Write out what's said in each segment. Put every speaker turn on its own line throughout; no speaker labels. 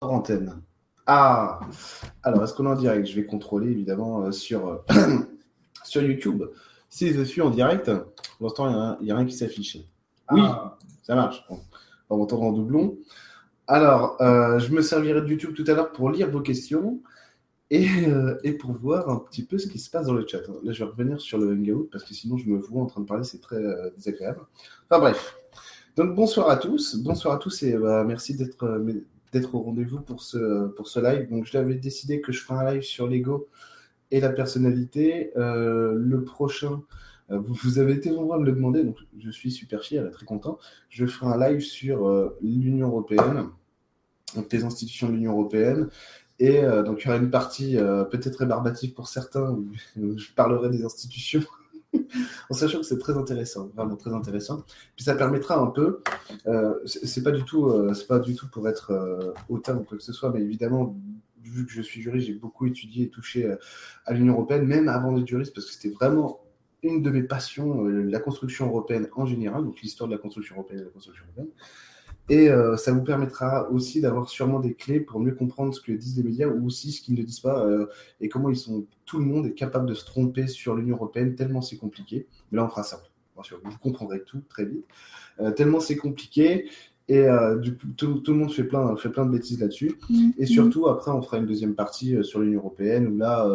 antenne. Ah Alors, est-ce qu'on est en direct? Je vais contrôler évidemment euh, sur, euh, sur YouTube. Si je suis en direct, pour l'instant, il n'y a, rien qui s'affiche. Oui,
Ah.
ça marche. Bon, on va entendre en doublon. Alors, euh, je me servirai de YouTube tout à l'heure pour lire vos questions et, euh, et pour voir un petit peu ce qui se passe dans le chat. Là, je vais revenir sur le Hangout parce que sinon, je me vois en train de parler, c'est très désagréable. Enfin bref. Donc, bonsoir à tous. Bonsoir à tous et bah, merci d'être d'être au rendez-vous pour ce, pour ce live. Donc, je l'avais décidé que je ferai un live sur l'ego et la personnalité. Euh, le prochain, euh, vous, avez été nombreux à me le demander, donc je suis super fier et très content. Je ferai un live sur euh, l'Union européenne, donc les institutions de l'Union européenne. Et donc, il y aura une partie peut-être rébarbative pour certains où je parlerai des institutions. En sachant que c'est très intéressant, vraiment très intéressant. Puis ça permettra un peu, euh, c'est pas du tout, euh, c'est pas du tout pour être euh, hautain ou quoi que ce soit, mais évidemment, vu que je suis juriste, j'ai beaucoup étudié et touché euh, à l'Union européenne, même avant d'être juriste, parce que c'était vraiment une de mes passions, la construction européenne en général, donc l'histoire de la construction européenne et de la construction européenne. Et euh, ça vous permettra aussi d'avoir sûrement des clés pour mieux comprendre ce que disent les médias ou aussi ce qu'ils ne disent pas euh, et comment ils sont. Tout le monde est capable de se tromper sur l'Union européenne tellement c'est compliqué. Mais là, on fera simple. Bien sûr, vous comprendrez tout très vite. Euh, tellement c'est compliqué et du coup, tout, tout le monde fait plein, fait plein de bêtises là-dessus. Et surtout, après, on fera une deuxième partie sur l'Union européenne où là,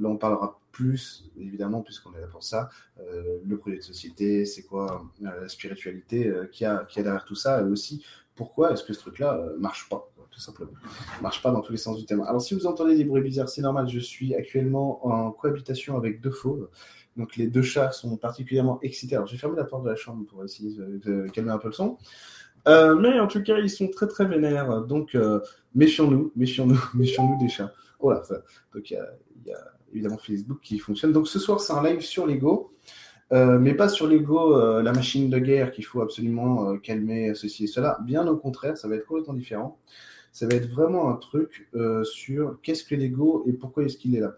là, on parlera plus, évidemment, puisqu'on est là pour ça, euh, le projet de société, c'est quoi euh, la spiritualité euh, qu'il y, a, qu'il y a derrière tout ça, et aussi pourquoi est-ce que ce truc-là marche pas, tout simplement. Marche pas dans tous les sens du thème. Alors, si vous entendez des bruits bizarres, c'est normal, je suis actuellement en cohabitation avec deux fauves. Donc, les deux chats sont particulièrement excités. Alors, j'ai fermé la porte de la chambre pour essayer de, calmer un peu le son. Mais en tout cas, ils sont très très vénères. Donc, euh, méfions-nous, méfions-nous, méfions-nous des chats. Voilà. Donc, il y a évidemment Facebook qui fonctionne. Donc, ce soir, c'est un live sur Lego. Euh, mais pas sur l'ego, euh, la machine de guerre qu'il faut absolument euh, calmer ceci et cela. Bien au contraire, ça va être complètement différent. Ça va être vraiment un truc sur qu'est-ce que l'ego et pourquoi est-ce qu'il est là.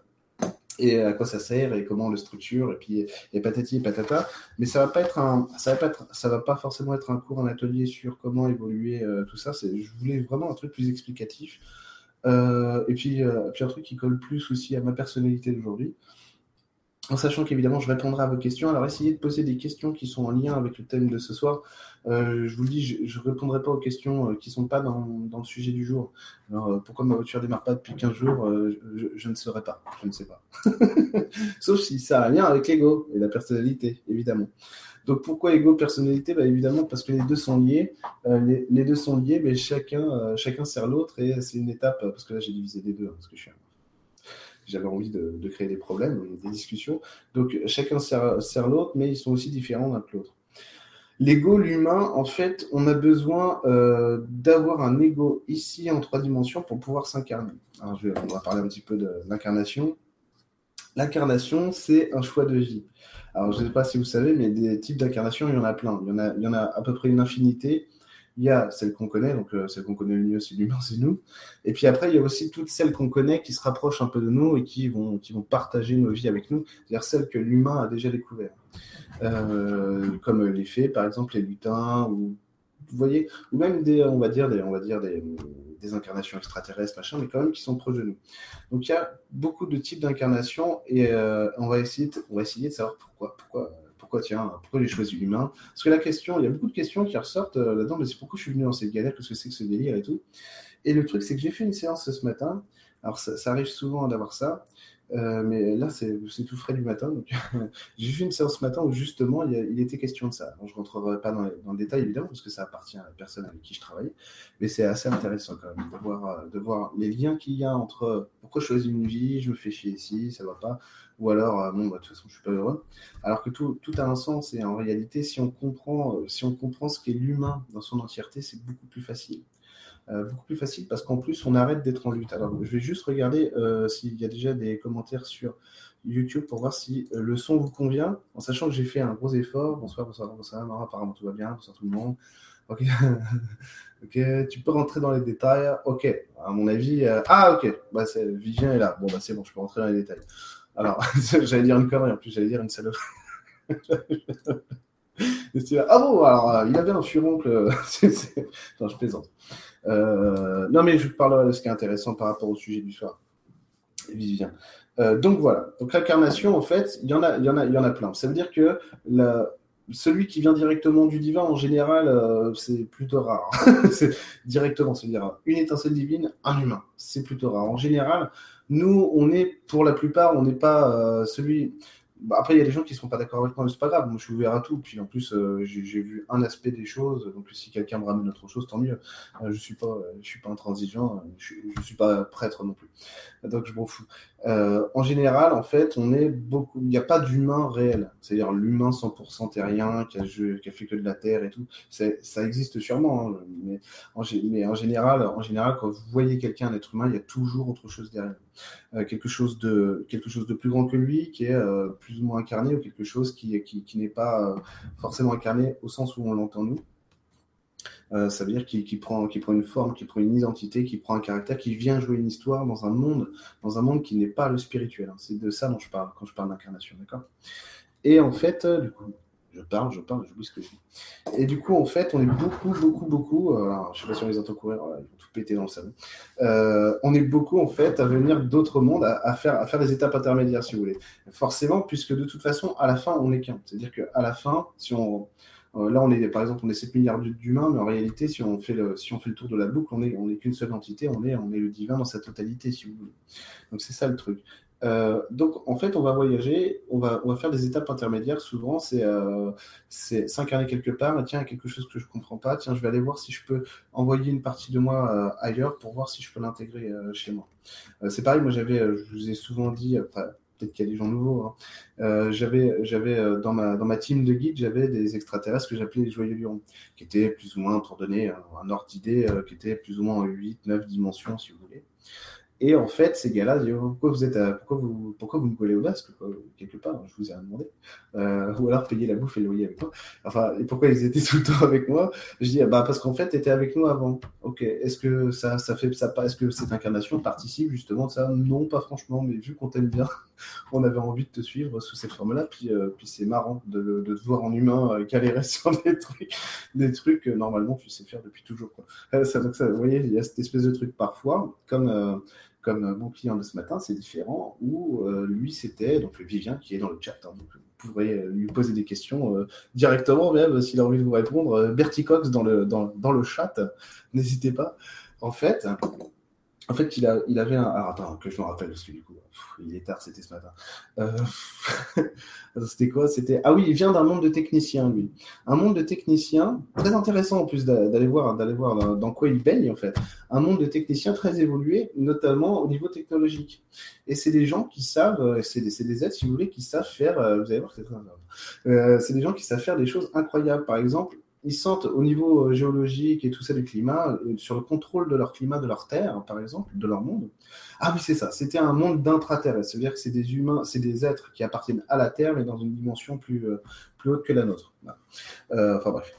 Et à quoi ça sert et comment on le structure et puis et patati et patata. Mais ça va pas être un, ça va pas ça va pas forcément être un cours, un atelier sur comment évoluer tout ça. C'est, je voulais vraiment un truc plus explicatif. Euh, et puis, euh, puis un truc qui colle plus aussi à ma personnalité d'aujourd'hui en sachant qu'évidemment je répondrai à vos questions. Alors essayez de poser des questions qui sont en lien avec le thème de ce soir. Euh, je vous le dis, je ne répondrai pas aux questions qui ne sont pas dans, dans, le sujet du jour. Alors pourquoi ma voiture ne démarre pas depuis 15 jours, je, je, ne saurais pas. Je ne sais pas. Sauf si ça a un lien avec l'ego et la personnalité, évidemment. Donc pourquoi ego, personnalité? Bah, Évidemment parce que les deux sont liés. Euh, les, deux sont liés, mais chacun, euh, chacun sert l'autre et c'est une étape, parce que là j'ai divisé les deux, hein, parce que j'avais envie de, créer des problèmes, des discussions. Donc chacun sert, l'autre, mais ils sont aussi différents l'un que l'autre. L'ego, l'humain, en fait, on a besoin euh, d'avoir un ego ici en trois dimensions pour pouvoir s'incarner. On va parler un petit peu de l'incarnation. L'incarnation, c'est un choix de vie. Alors, je ne sais pas si vous savez, mais des types d'incarnation, il y en a plein. Il y en a, à peu près une infinité. Il y a celle qu'on connaît, donc euh, celle qu'on connaît le mieux, c'est l'humain, c'est nous. Et puis après, il y a aussi toutes celles qu'on connaît qui se rapprochent un peu de nous et qui vont, qui vont partager nos vies avec nous, c'est-à-dire celles que l'humain a déjà découvertes. Euh, comme les fées, par exemple, les lutins, ou vous voyez, ou même des, on va dire, des, on va dire des, des incarnations extraterrestres, machin, mais quand même qui sont proches de nous. Donc il y a beaucoup de types d'incarnations et euh, on va essayer, de, savoir pourquoi, pourquoi pourquoi tiens, pourquoi j'ai choisi l'humain Parce que la question, il y a beaucoup de questions qui ressortent euh, là-dedans, mais c'est pourquoi je suis venu dans cette galère, qu'est-ce que c'est que ce délire et tout. Et le truc, c'est que j'ai fait une séance ce matin, alors ça arrive souvent d'avoir ça, euh, mais là, c'est tout frais du matin. Donc j'ai fait une séance ce matin où justement, il, était question de ça. Je ne rentrerai pas dans, dans, le détail, évidemment, parce que ça appartient à la personne avec qui je travaille, mais c'est assez intéressant quand même de voir, de voir les liens qu'il y a entre pourquoi je choisis une vie, je me fais chier ici, ça ne va pas, ou alors, euh, bon, bah, de toute façon, je suis pas heureux. Alors que tout, tout a un sens, et en réalité, si on comprend, euh, si on comprend ce qu'est l'humain dans son entièreté, c'est beaucoup plus facile. Euh, beaucoup plus facile parce qu'en plus, on arrête d'être en lutte. Alors, je vais juste regarder euh, s'il y a déjà des commentaires sur YouTube pour voir si euh, le son vous convient, en sachant que j'ai fait un gros effort. Bonsoir, bonsoir, bonsoir, apparemment tout va bien, bonsoir tout le monde. Ok, ok, tu peux rentrer dans les détails. Ok, à mon avis, ah ok, bah, Vivien est là. Bon, bah c'est bon, je peux rentrer dans les détails. Alors, j'allais dire une connerie, en plus, j'allais dire une salope. ah bon, alors, il avait un furoncle. je plaisante. Non, mais je parlerai de ce qui est intéressant par rapport au sujet du soir. Vivien. donc voilà. Donc l'incarnation, en fait, il y en a, il y en a, il y en a plein. Ça veut dire que celui qui vient directement du divin, en général, euh, c'est plutôt rare. c'est directement, c'est-à-dire une étincelle divine, un humain. C'est plutôt rare. En général, nous, on est, pour la plupart, on n'est pas euh, celui. Bah, après, il y a des gens qui ne sont pas d'accord avec moi, mais c'est pas grave. Moi, je suis ouvert à tout. Puis en plus, euh, j'ai vu un aspect des choses. Donc, si quelqu'un me ramène autre chose, tant mieux. je ne suis, pas, suis pas intransigeant. Je ne suis pas prêtre non plus. Donc, je m'en fous. Euh, en général, en fait, on est beaucoup. Il n'y a pas d'humain réel. C'est-à-dire l'humain 100% terrien qui a, a, fait que de la terre et tout. Ça existe sûrement, hein, mais, en, général, en général, quand vous voyez quelqu'un, un être humain, il y a toujours autre chose derrière. Euh, quelque chose de quelque chose de plus grand que lui, qui est euh, plus ou moins incarné, ou quelque chose qui, qui, qui n'est pas euh, forcément incarné au sens où on l'entend nous. Euh, ça veut dire qu'il prend, prend une forme, qu'il prend une identité, qu'il prend un caractère, qui vient jouer une histoire dans un monde, dans un monde qui n'est pas le spirituel. Hein. C'est de ça dont je parle quand je parle d'incarnation, d'accord? Et en fait, euh, du coup, je parle, je parle, j'oublie ce que je dis. Et du coup, en fait, on est beaucoup, beaucoup, beaucoup. Euh, je sais pas si on les entend courir, ils vont tout péter dans le salon. on est beaucoup, en fait, à venir d'autres mondes, à, faire, à faire des étapes intermédiaires, si vous voulez. Forcément, puisque de toute façon, à la fin, on est qu'un. C'est-à-dire qu'à la fin, si on, euh, là, on est, par exemple, on est 7 milliards d'humains, mais en réalité, si on fait le, si on fait le tour de la boucle, on n'est on qu'une seule entité, on est, on est le divin dans sa totalité, si vous voulez. Donc, c'est ça le truc. Euh, donc, en fait, on va voyager, on va, on va faire des étapes intermédiaires. Souvent, c'est euh, s'incarner quelque part. tiens, il y a quelque chose que je ne comprends pas. Tiens, je vais aller voir si je peux envoyer une partie de moi euh, ailleurs pour voir si je peux l'intégrer chez moi. c'est pareil, moi, j'avais, je vous ai souvent dit, peut-être qu'il gens nouveaux. Hein. Euh, j'avais, euh, dans ma team de guide, j'avais des extraterrestres que j'appelais les joyeux lions, qui étaient plus ou moins, pour donner un, ordre d'idée, euh, qui étaient plus ou moins en 8, 9 dimensions, si vous voulez. Et en fait, ces gars-là disent pourquoi vous êtes, pourquoi vous, pourquoi vous me collez au basque quelque part Je vous ai demandé. Euh, ou alors payer la bouffe et le loyer avec moi. Enfin, et pourquoi ils étaient tout le temps avec moi? Je dis bah parce qu'en fait, tu étais avec nous avant. Ok. Est-ce que ça, ça fait ça Est-ce que cette incarnation participe justement de ça? Non, pas franchement. Mais vu qu'on t'aime bien, on avait envie de te suivre sous cette forme-là. Puis, euh, puis c'est marrant de, de, te voir en humain euh, galérer sur des trucs, des trucs que normalement tu sais faire depuis toujours. Ça, vous voyez, il y a cette espèce de truc parfois, comme comme mon client de ce matin, c'est différent, où euh, lui, c'était donc Vivien qui est dans le chat. Hein, donc, vous pourrez euh, lui poser des questions euh, directement, même s'il a envie de vous répondre. Bertie Cox dans le chat, n'hésitez pas. En fait, en fait, il, a, il avait un. Alors, attends, que je me rappelle, parce que du coup, il est tard, c'était ce matin. Euh... c'était quoi? C'était. Ah oui, il vient d'un monde de techniciens, lui. Un monde de techniciens, très intéressant en plus d'aller voir, d'aller voir dans quoi il baigne, en fait. Un monde de techniciens très évolué, notamment au niveau technologique. Et c'est des gens qui savent, euh, c'est des, des, êtres, si vous voulez, qui savent faire. Euh, vous allez voir, c'est très euh, C'est des gens qui savent faire des choses incroyables. Par exemple, ils sentent au niveau euh, géologique et tout ça du climat, euh, sur le contrôle de leur climat, de leur terre, par exemple, de leur monde. Ah oui, c'est ça. C'était un monde d'intraterrestres. C'est-à-dire que c'est des humains, c'est des êtres qui appartiennent à la Terre, mais dans une dimension plus, euh, plus haute que la nôtre. enfin bref.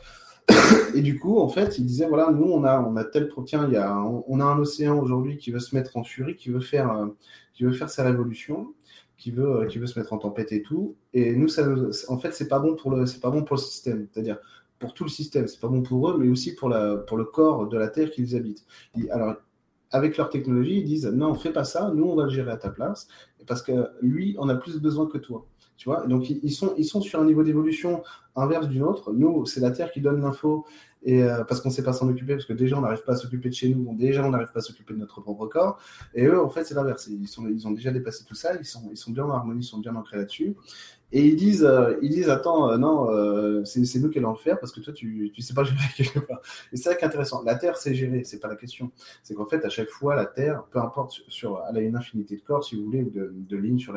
Et du coup, en fait, ils disaient voilà, nous, on a, on a tel tiens, il y a, on, a un océan aujourd'hui qui veut se mettre en furie, qui veut faire, qui veut faire sa révolution qui veut, qui veut se mettre en tempête et tout. Et nous, ça, en fait, c'est pas bon pas bon pour le système. C'est-à-dire, pour tout le système. C'est pas bon pour eux, mais aussi pour, la, pour le corps de la Terre qu'ils habitent. alors, avec leur technologie, ils disent non, fais pas ça, nous on va le gérer à ta place, parce que lui, on a plus besoin que toi. Tu vois? Donc ils sont, ils sont sur un niveau d'évolution inverse du nôtre. Nous, c'est la Terre qui donne l'info euh, parce qu'on ne sait pas s'en occuper, parce que déjà on n'arrive pas à s'occuper de chez nous, déjà on n'arrive pas à s'occuper de notre propre corps. Et eux, en fait, c'est l'inverse. Ils, ont déjà dépassé tout ça, ils sont, bien en harmonie, ils sont bien ancrés là-dessus. Et ils disent, euh, attends, euh, non, c'est nous qui allons le faire parce que toi, tu ne sais pas gérer quelque part. Et c'est ça qui est intéressant. La Terre, c'est gérer, c'est pas la question. C'est qu'en fait, à chaque fois, la Terre, peu importe, elle a une infinité de corps, si vous voulez, de, de lignes sur,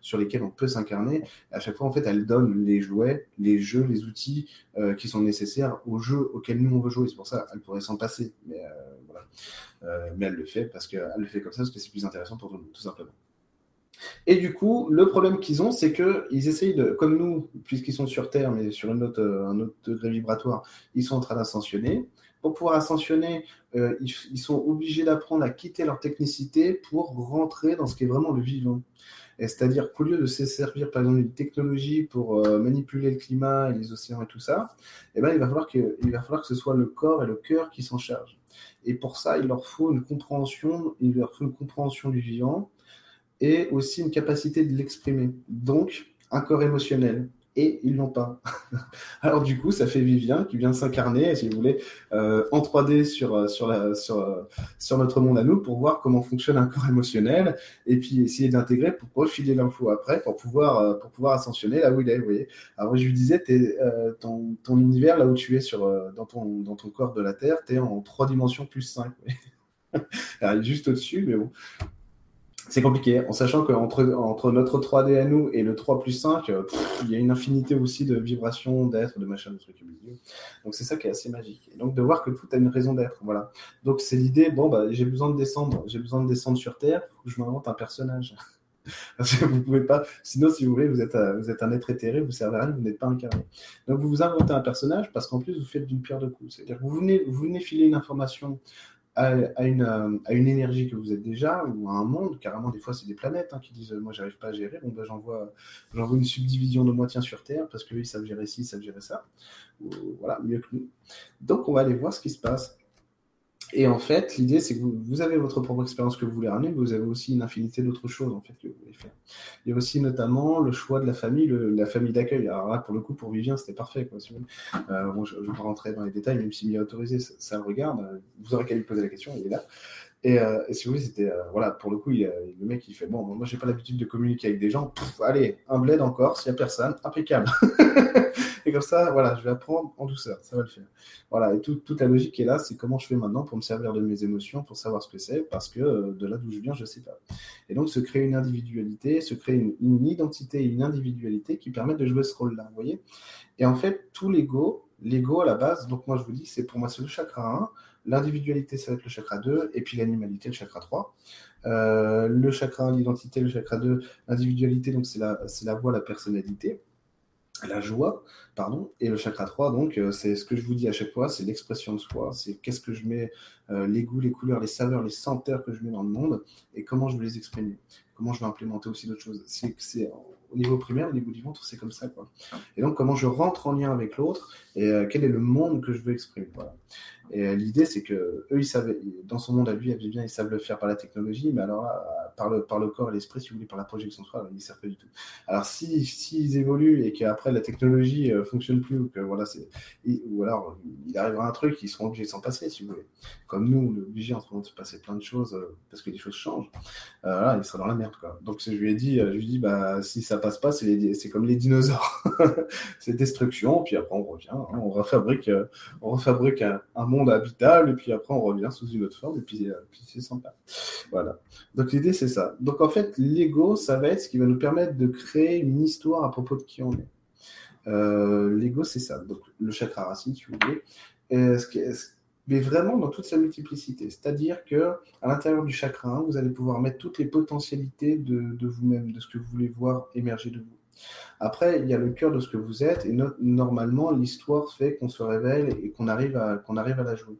sur lesquelles on peut s'incarner. À chaque fois, en fait, elle donne les jouets, les jeux, les outils qui sont nécessaires aux jeux auxquels nous, on veut jouer. C'est pour ça qu'elle pourrait s'en passer. Mais, voilà. mais elle le fait parce qu'elle le fait comme ça parce que c'est plus intéressant pour tout le monde, tout simplement. Et du coup, le problème qu'ils ont, c'est qu'ils essayent de, comme nous, puisqu'ils sont sur Terre, mais sur une autre, un autre degré vibratoire, ils sont en train d'ascensionner. Pour pouvoir ascensionner, euh, ils, sont obligés d'apprendre à quitter leur technicité pour rentrer dans ce qui est vraiment le vivant. C'est-à-dire qu'au lieu de se servir, par exemple, d'une technologie pour euh, manipuler le climat et les océans et tout ça, eh ben, il, va falloir que, il va falloir que ce soit le corps et le cœur qui s'en chargent. Et pour ça, il leur faut une compréhension, il leur faut une compréhension du vivant et aussi une capacité de l'exprimer. Donc, un corps émotionnel, et ils l'ont pas. Alors du coup, ça fait Vivien qui vient s'incarner, si vous voulez, euh, en 3D sur, euh, euh, sur notre monde à nous pour voir comment fonctionne un corps émotionnel et puis essayer d'intégrer pour refiler l'info après pour pouvoir, pour pouvoir ascensionner là où il est. Vous voyez. Alors je lui disais, es, ton, univers, là où tu es sur, dans, ton, dans ton corps de la Terre, tu es en 3 dimensions plus 5. Alors, juste au-dessus, mais bon, c'est compliqué, en sachant qu'entre entre notre 3D à nous et le 3 plus 5, euh, il y a une infinité aussi de vibrations, d'êtres, de machins, de trucs. Donc c'est ça qui est assez magique. Et donc de voir que tout a une raison d'être. Voilà. Donc c'est l'idée, bon, bah, j'ai besoin de descendre, j'ai besoin de descendre sur Terre, faut je m'invente un personnage. Parce que vous pouvez pas, sinon si vous voulez, vous êtes, vous êtes un être éthéré, vous servez à rien, vous n'êtes pas incarné. Donc vous vous inventez un personnage parce qu'en plus vous faites d'une pierre deux coups. C'est-à-dire que vous venez filer une information à, une, euh, à, une, énergie que vous êtes déjà ou à un monde. Carrément, des fois, c'est des planètes hein, qui disent Moi, j'arrive pas à gérer. Bon, ben, j'envoie, j'envoie une subdivision de moi tiens sur Terre parce qu'ils savent gérer ci, ils savent gérer ça. voilà, mieux que nous. Donc, on va aller voir ce qui se passe. Et en fait, l'idée, c'est que vous, avez votre propre expérience que vous voulez ramener, mais vous avez aussi une infinité d'autres choses en fait que vous voulez faire. Il y a aussi notamment le choix de la famille, la famille d'accueil. Alors là, pour le coup, pour Vivien, c'était parfait. Quoi, euh, bon, je ne vais pas rentrer dans les détails, même s'il m'y a autorisé, ça, le regarde. Vous aurez qu'à lui poser la question, il est là. Et, euh, si vous voulez, c'était euh, voilà, pour le coup, il, le mec il fait bon, moi j'ai pas l'habitude de communiquer avec des gens. allez, un bled encore, s'il y a personne, impeccable. Et comme ça, voilà, je vais apprendre en douceur, ça va le faire. Voilà, et toute la logique est là, c'est comment je fais maintenant pour me servir de mes émotions, pour savoir ce que c'est, parce que euh, de là d'où je viens, je sais pas. Et donc, se créer une individualité, se créer une, une identité, une individualité qui permettent de jouer ce rôle-là, vous voyez? Et en fait, tout l'ego, l'ego à la base, donc moi je vous dis, c'est pour moi, c'est le chakra 1, l'individualité, ça va être le chakra 2, et puis l'animalité, le chakra 3. Euh, le chakra 1, l'identité, le chakra 2, l'individualité, donc c'est la, voix, la personnalité la joie, pardon, et le chakra 3, donc, euh, c'est ce que je vous dis à chaque fois, c'est l'expression de soi, c'est qu'est-ce que je mets, euh, les goûts, les couleurs, les saveurs, les senteurs que je mets dans le monde, et comment je vais les exprimer, comment je vais implémenter aussi d'autres choses. C'est, au niveau primaire, au niveau du ventre, c'est comme ça, quoi. Et donc, comment je rentre en lien avec l'autre, et quel est le monde que je veux exprimer, voilà. Et euh, l'idée, c'est que eux, ils savaient, dans son monde à lui, à bien, ils savent le faire par la technologie, mais alors par le, corps et l'esprit, si vous voulez, par la projection de soi, ils ne servent pas du tout. Alors, s'ils si, évoluent et qu'après la technologie euh, fonctionne plus, ou que voilà, c'est, ou alors il arrivera un truc, ils seront obligés de s'en passer, si vous voulez. Comme nous, on est obligés en ce moment de se passer plein de choses euh, parce que les choses changent. là, il sera dans la merde, quoi. Donc, je lui ai dit, je lui bah, si ça passe pas, c'est, c'est comme les dinosaures. c'est destruction, puis après on revient, hein, on refabrique, on refabrique un monde habitable, et puis après on revient sous une autre forme, et puis, euh, puis c'est sympa. Voilà. Donc l'idée c'est ça. Donc en fait, l'ego, ça va être ce qui va nous permettre de créer une histoire à propos de qui on est. Euh, l'ego, c'est ça. Donc le chakra racine, si vous voulez. mais vraiment dans toute sa multiplicité. C'est-à-dire que à l'intérieur du chakra vous allez pouvoir mettre toutes les potentialités de vous-même, de ce que vous voulez voir émerger de vous. Après, il y a le cœur de ce que vous êtes, et normalement, l'histoire fait qu'on se révèle et qu'on arrive, à, qu'on arrive à la jouer.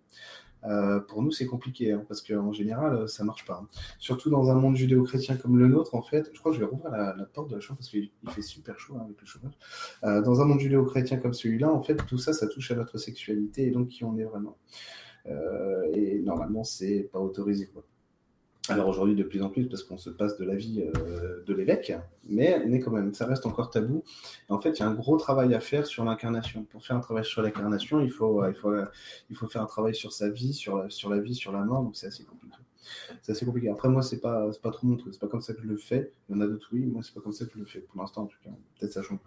Euh, pour nous, c'est compliqué, hein, parce qu'en général, ça marche pas. Hein. Surtout dans un monde judéo-chrétien comme le nôtre, en fait, je crois que je vais rouvrir la, porte de la chambre parce qu'il fait super chaud hein, avec le chauffage. Euh, dans un monde judéo-chrétien comme celui-là, en fait, tout ça, ça touche à notre sexualité et donc qui on est vraiment. Euh, et normalement, c'est pas autorisé. Quoi. Alors aujourd'hui, de plus en plus, parce qu'on se passe de la vie euh, de l'évêque, mais, mais quand même, ça reste encore tabou. en fait, il y a un gros travail à faire sur l'incarnation. Pour faire un travail sur l'incarnation, il faut, il, faut, il faut faire un travail sur sa vie, sur la, sur la vie, sur la mort, donc c'est assez compliqué. C'est assez compliqué. Après, moi, c'est pas, pas trop mon truc. C'est pas comme ça que je le fais. Il y en a d'autres, oui. Moi, c'est pas comme ça que je le fais. Pour l'instant, en tout cas. Peut-être ça change.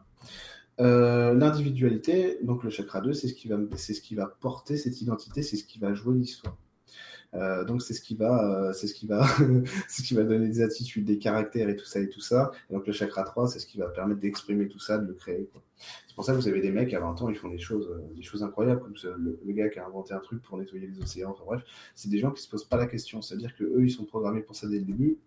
Euh, l'individualité, donc le chakra 2, c'est ce, ce qui va porter cette identité, c'est ce qui va jouer l'histoire. Euh, donc c'est ce qui va, euh, c'est ce qui va, ce qui va donner des attitudes, des caractères et tout ça et tout ça. Donc le chakra 3, c'est ce qui va permettre d'exprimer tout ça, de le créer. C'est pour ça que vous avez des mecs à 20 ans, ils font des choses, euh, des choses incroyables, le, gars qui a inventé un truc pour nettoyer les océans. Enfin bref, c'est des gens qui se posent pas la question. C'est-à-dire que eux, ils sont programmés pour ça dès le début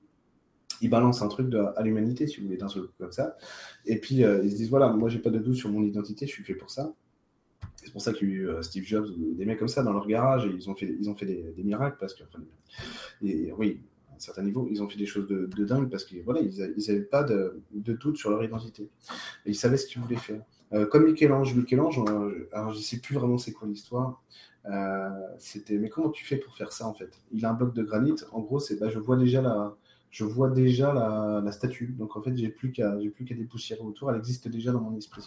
ils balancent un truc à l'humanité, si vous voulez, d'un seul coup comme ça. Et puis, ils se disent, voilà, moi, j'ai pas de doute sur mon identité, je suis fait pour ça. C'est pour ça qu'il y a eu Steve Jobs ou des mecs comme ça dans leur garage et ils ont fait, ils ont fait des, miracles parce que, et, oui, un certain niveau, ils ont fait des choses de, dingue parce qu'ils voilà, n'avaient pas de, doute sur leur identité. Et ils savaient ce qu'ils voulaient faire. Euh, comme Michel-Ange, Michel-Ange, euh, alors je ne sais plus vraiment c'est quoi l'histoire. Euh, c'était, mais comment tu fais pour faire ça en fait? Il a un bloc de granit. En gros, c'est, bah, je vois déjà la, je vois déjà la, statue. Donc en fait, j'ai plus qu'à, plus qu'à dépoussiérer autour. Elle existe déjà dans mon esprit.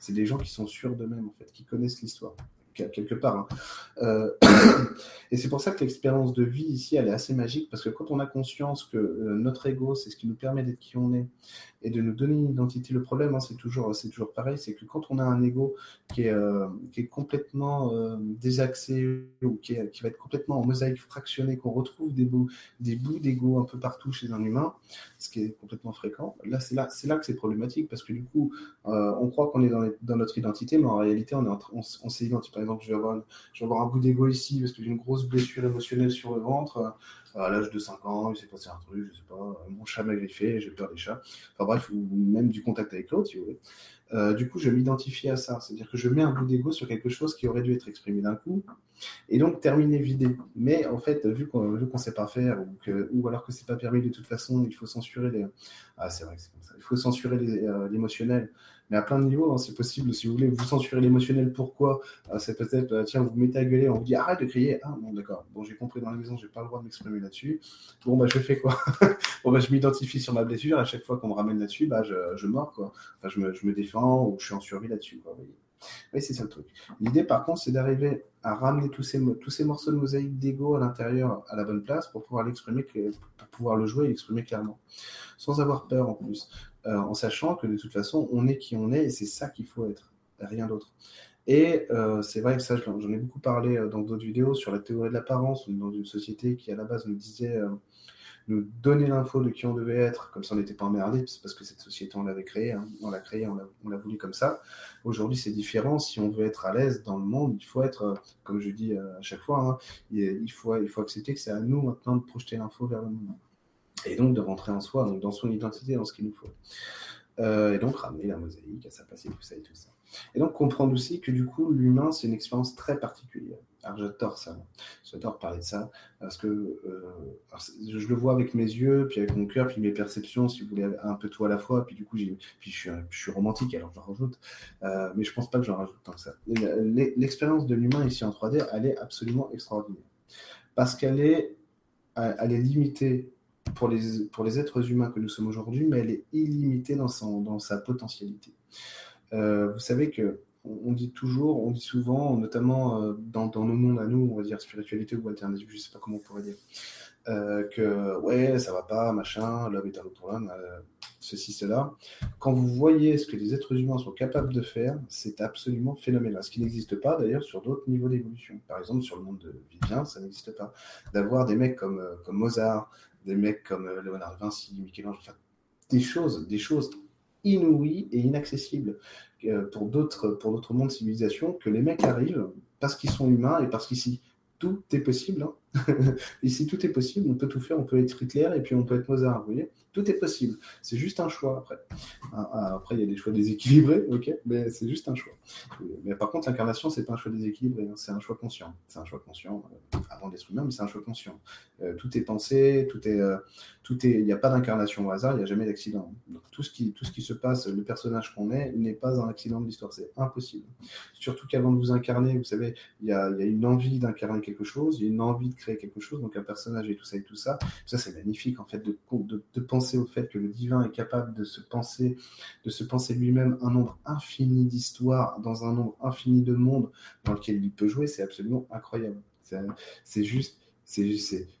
c'est des gens qui sont sûrs d'eux-mêmes en fait, qui connaissent l'histoire quelque part. Hein. Euh, et c'est pour ça que l'expérience de vie ici, elle est assez magique, parce que quand on a conscience que euh, notre ego, c'est ce qui nous permet d'être qui on est, et de nous donner une identité, le problème, hein, c'est toujours, toujours pareil, c'est que quand on a un ego qui est, euh, qui est complètement désaxé, ou qui, qui, va être complètement en mosaïque fractionnée, qu'on retrouve des bouts, des bouts d'ego un peu partout chez un humain, ce qui est complètement fréquent, là, c'est là, là que c'est problématique, parce que du coup, on croit qu'on est dans, notre identité, mais en réalité, on, est on s'est identifié donc je vais avoir, je vais avoir un bout d'ego ici parce que j'ai une grosse blessure émotionnelle sur le ventre. Euh, à l'âge de 5 ans, il s'est passé un truc, je sais pas, mon chat m'a griffé, j'ai peur des chats. Enfin bref, ou même du contact avec l'autre, si vous voulez. Euh, du coup, je m'identifie à ça. C'est-à-dire que je mets un bout d'ego sur quelque chose qui aurait dû être exprimé d'un coup, et donc terminer vidé. Mais en fait, vu qu'on ne sait pas faire, ou, alors que c'est pas permis de toute façon, il faut censurer les. Ah, c'est vrai que c'est comme ça. Il faut censurer euh, l'émotionnel mais à plein de niveaux, hein, c'est possible. Si vous voulez vous censurer l'émotionnel, pourquoi euh, C'est peut-être, euh, tiens, vous vous mettez à gueuler, on vous dit arrête de crier. Ah bon, d'accord. Bon, j'ai compris dans la maison, j'ai pas le droit de m'exprimer là-dessus. Bon, bah, je fais quoi? Bon, bah, je m'identifie sur ma blessure. À chaque fois qu'on me ramène là-dessus, bah, je, je mords, quoi. Enfin, je me, je me défends ou je suis en survie là-dessus, quoi. Oui, c'est ça le truc. L'idée, par contre, c'est d'arriver à ramener tous ces, tous ces morceaux de mosaïque d'ego à l'intérieur à la bonne place pour pouvoir l'exprimer, pour pouvoir le jouer et l'exprimer clairement, sans avoir peur en plus. Euh, en sachant que de toute façon, on est qui on est et c'est ça qu'il faut être, rien d'autre. Et euh, c'est vrai que ça, j'en ai beaucoup parlé euh, dans d'autres vidéos sur la théorie de l'apparence, dans une société qui à la base nous disait, nous donner l'info de qui on devait être, comme ça on n'était pas emmerdé, parce que cette société on l'avait créée, hein. on l'a créée, on l'a voulu comme ça. Aujourd'hui c'est différent, si on veut être à l'aise dans le monde, il faut être, comme je dis à chaque fois, hein, il faut accepter que c'est à nous maintenant de projeter l'info vers le monde et donc de rentrer en soi, donc dans son identité, dans ce qu'il nous faut. Euh, et donc ramener la mosaïque à sa et tout ça et tout ça. Et donc comprendre aussi que du coup, l'humain, c'est une expérience très particulière. Alors j'adore ça, j'adore parler de ça, parce que euh, je le vois avec mes yeux, puis avec mon cœur, puis mes perceptions, si vous voulez, un peu tout à la fois, puis du coup, puis je suis, je suis romantique, alors j'en rajoute, euh, mais je pense pas que j'en rajoute tant que ça. L'expérience de l'humain ici en 3D, elle est absolument extraordinaire, parce qu'elle est, elle est limitée pour les, pour les êtres humains que nous sommes aujourd'hui, mais elle est illimitée dans, son, dans sa potentialité. Euh, vous savez que on dit toujours, on dit souvent, notamment euh, dans, dans, nos mondes à nous, on va dire spiritualité ou alternative, je ne sais pas comment on pourrait dire, euh, que ouais, ça va pas, machin, l'homme est un autre l'homme, ceci, cela. Quand vous voyez ce que les êtres humains sont capables de faire, c'est absolument phénoménal. Ce qui n'existe pas d'ailleurs sur d'autres niveaux d'évolution. Par exemple, sur le monde de Vivien, ça n'existe pas. D'avoir des mecs comme, comme Mozart, des mecs comme euh, Léonard Vinci, Michel-Ange, enfin, des choses, des choses inouïes et inaccessibles euh, pour d'autres pour d'autres mondes de civilisation que les mecs arrivent parce qu'ils sont humains et parce qu'ici tout est possible. Hein. Ici, tout est possible. On peut tout faire. On peut être Hitler et puis on peut être Mozart. Vous voyez Tout est possible. C'est juste un choix après. Ah, ah, après, il y a des choix déséquilibrés, ok Mais c'est juste un choix. Mais par contre, l'incarnation, c'est pas un choix déséquilibré. Hein. C'est un choix conscient. C'est un choix conscient euh, avant d'être humain, mais c'est un choix conscient. Euh, tout est pensé. Tout est. Euh, tout est. Il n'y a pas d'incarnation au hasard. Il n'y a jamais d'accident. Donc tout ce qui tout ce qui se passe, le personnage qu'on est, n'est pas un accident de l'histoire. C'est impossible. Surtout qu'avant de vous incarner, vous savez, il y a, y a une envie d'incarner quelque chose. Il y a une envie de créer quelque chose, donc un personnage et tout ça et tout ça. Ça, c'est magnifique, en fait, de, de, penser au fait que le divin est capable de se penser, de se penser lui-même un nombre infini d'histoires dans un nombre infini de mondes dans lequel il peut jouer. C'est absolument incroyable. C'est juste, c'est,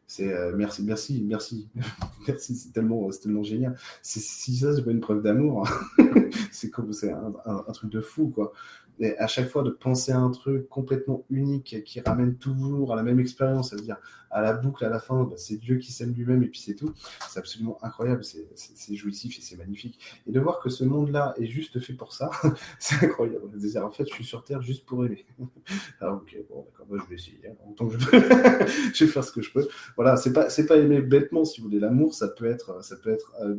c'est, euh, merci, merci, merci, merci. C'est tellement, tellement génial. Si ça, c'est pas une preuve d'amour, c'est comme, c'est un, truc de fou, quoi et à chaque fois de penser à un truc complètement unique qui ramène toujours à la même expérience, c'est-à-dire à la boucle à la fin, bah, c'est Dieu qui s'aime lui-même et puis c'est tout. C'est absolument incroyable, c'est jouissif et c'est magnifique. Et de voir que ce monde-là est juste fait pour ça, c'est incroyable. En fait, je suis sur Terre juste pour aimer. ah ok, bon d'accord, moi je vais essayer. Hein, en tant que je peux, je vais faire ce que je peux. Voilà, c'est pas pas aimer bêtement si vous voulez. L'amour, ça peut être ça peut être euh,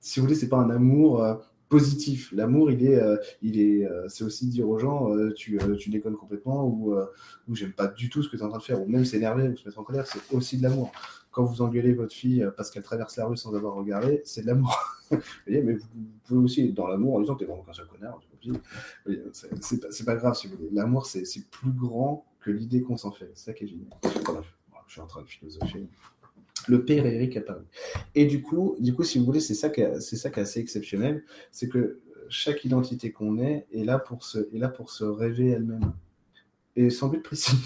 si vous voulez, c'est pas un amour euh, positif. L'amour, il est, euh, il est, euh, c'est aussi dire aux gens, euh, tu, tu déconnes complètement ou, ou j'aime pas du tout ce que tu es en train de faire, ou même s'énerver ou se mettre en colère, c'est aussi de l'amour. quand vous engueulez votre fille parce qu'elle traverse la rue sans avoir regardé, c'est de l'amour. mais vous, pouvez aussi être dans l'amour en disant t'es vraiment qu'un seul connard. C'est pas, pas, grave si vous voulez. L'amour, c'est plus grand que l'idée qu'on s'en fait. C'est ça qui est génial. Je suis en train de philosopher. Le père Eric apparu. Et du coup, du coup, si vous voulez, c'est ça qui est, ça qui est assez exceptionnel, c'est que chaque identité qu'on est est là pour se, est là pour se rêver elle-même. Et sans but précis.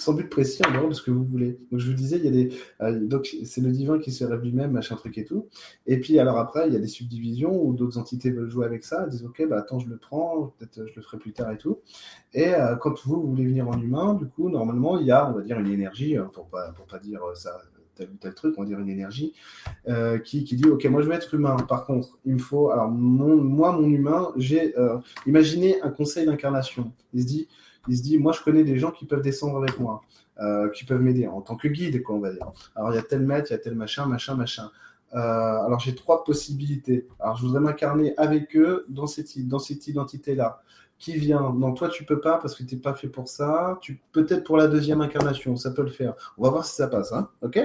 Sans but précis en dehors de ce que vous voulez. Donc je vous disais, il y a des, euh, donc c'est le divin qui se rêve lui-même, machin truc et tout. Et puis alors après, il y a des subdivisions où d'autres entités veulent jouer avec ça, disent ok, bah attends, je le prends, peut-être je le ferai plus tard et tout. Et euh, quand vous, voulez venir en humain, du coup, normalement, il y a, on va dire, une énergie, euh, pour pas pour pas dire ça tel ou tel truc, on va dire une énergie, qui, qui, dit Ok, moi je veux être humain. Par contre, il me faut. Alors, moi, mon humain, j'ai imaginé un conseil d'incarnation. Il se dit il se dit, moi, je connais des gens qui peuvent descendre avec moi, euh, qui peuvent m'aider en tant que guide, quoi, on va dire. Alors, il y a tel maître, il y a tel machin, machin, machin. Euh, alors, j'ai trois possibilités. Alors, je voudrais m'incarner avec eux dans cette, dans cette identité-là. Qui vient Non, toi, tu peux pas parce que tu n'es pas fait pour ça. Tu Peut-être pour la deuxième incarnation, ça peut le faire. On va voir si ça passe. Hein ok?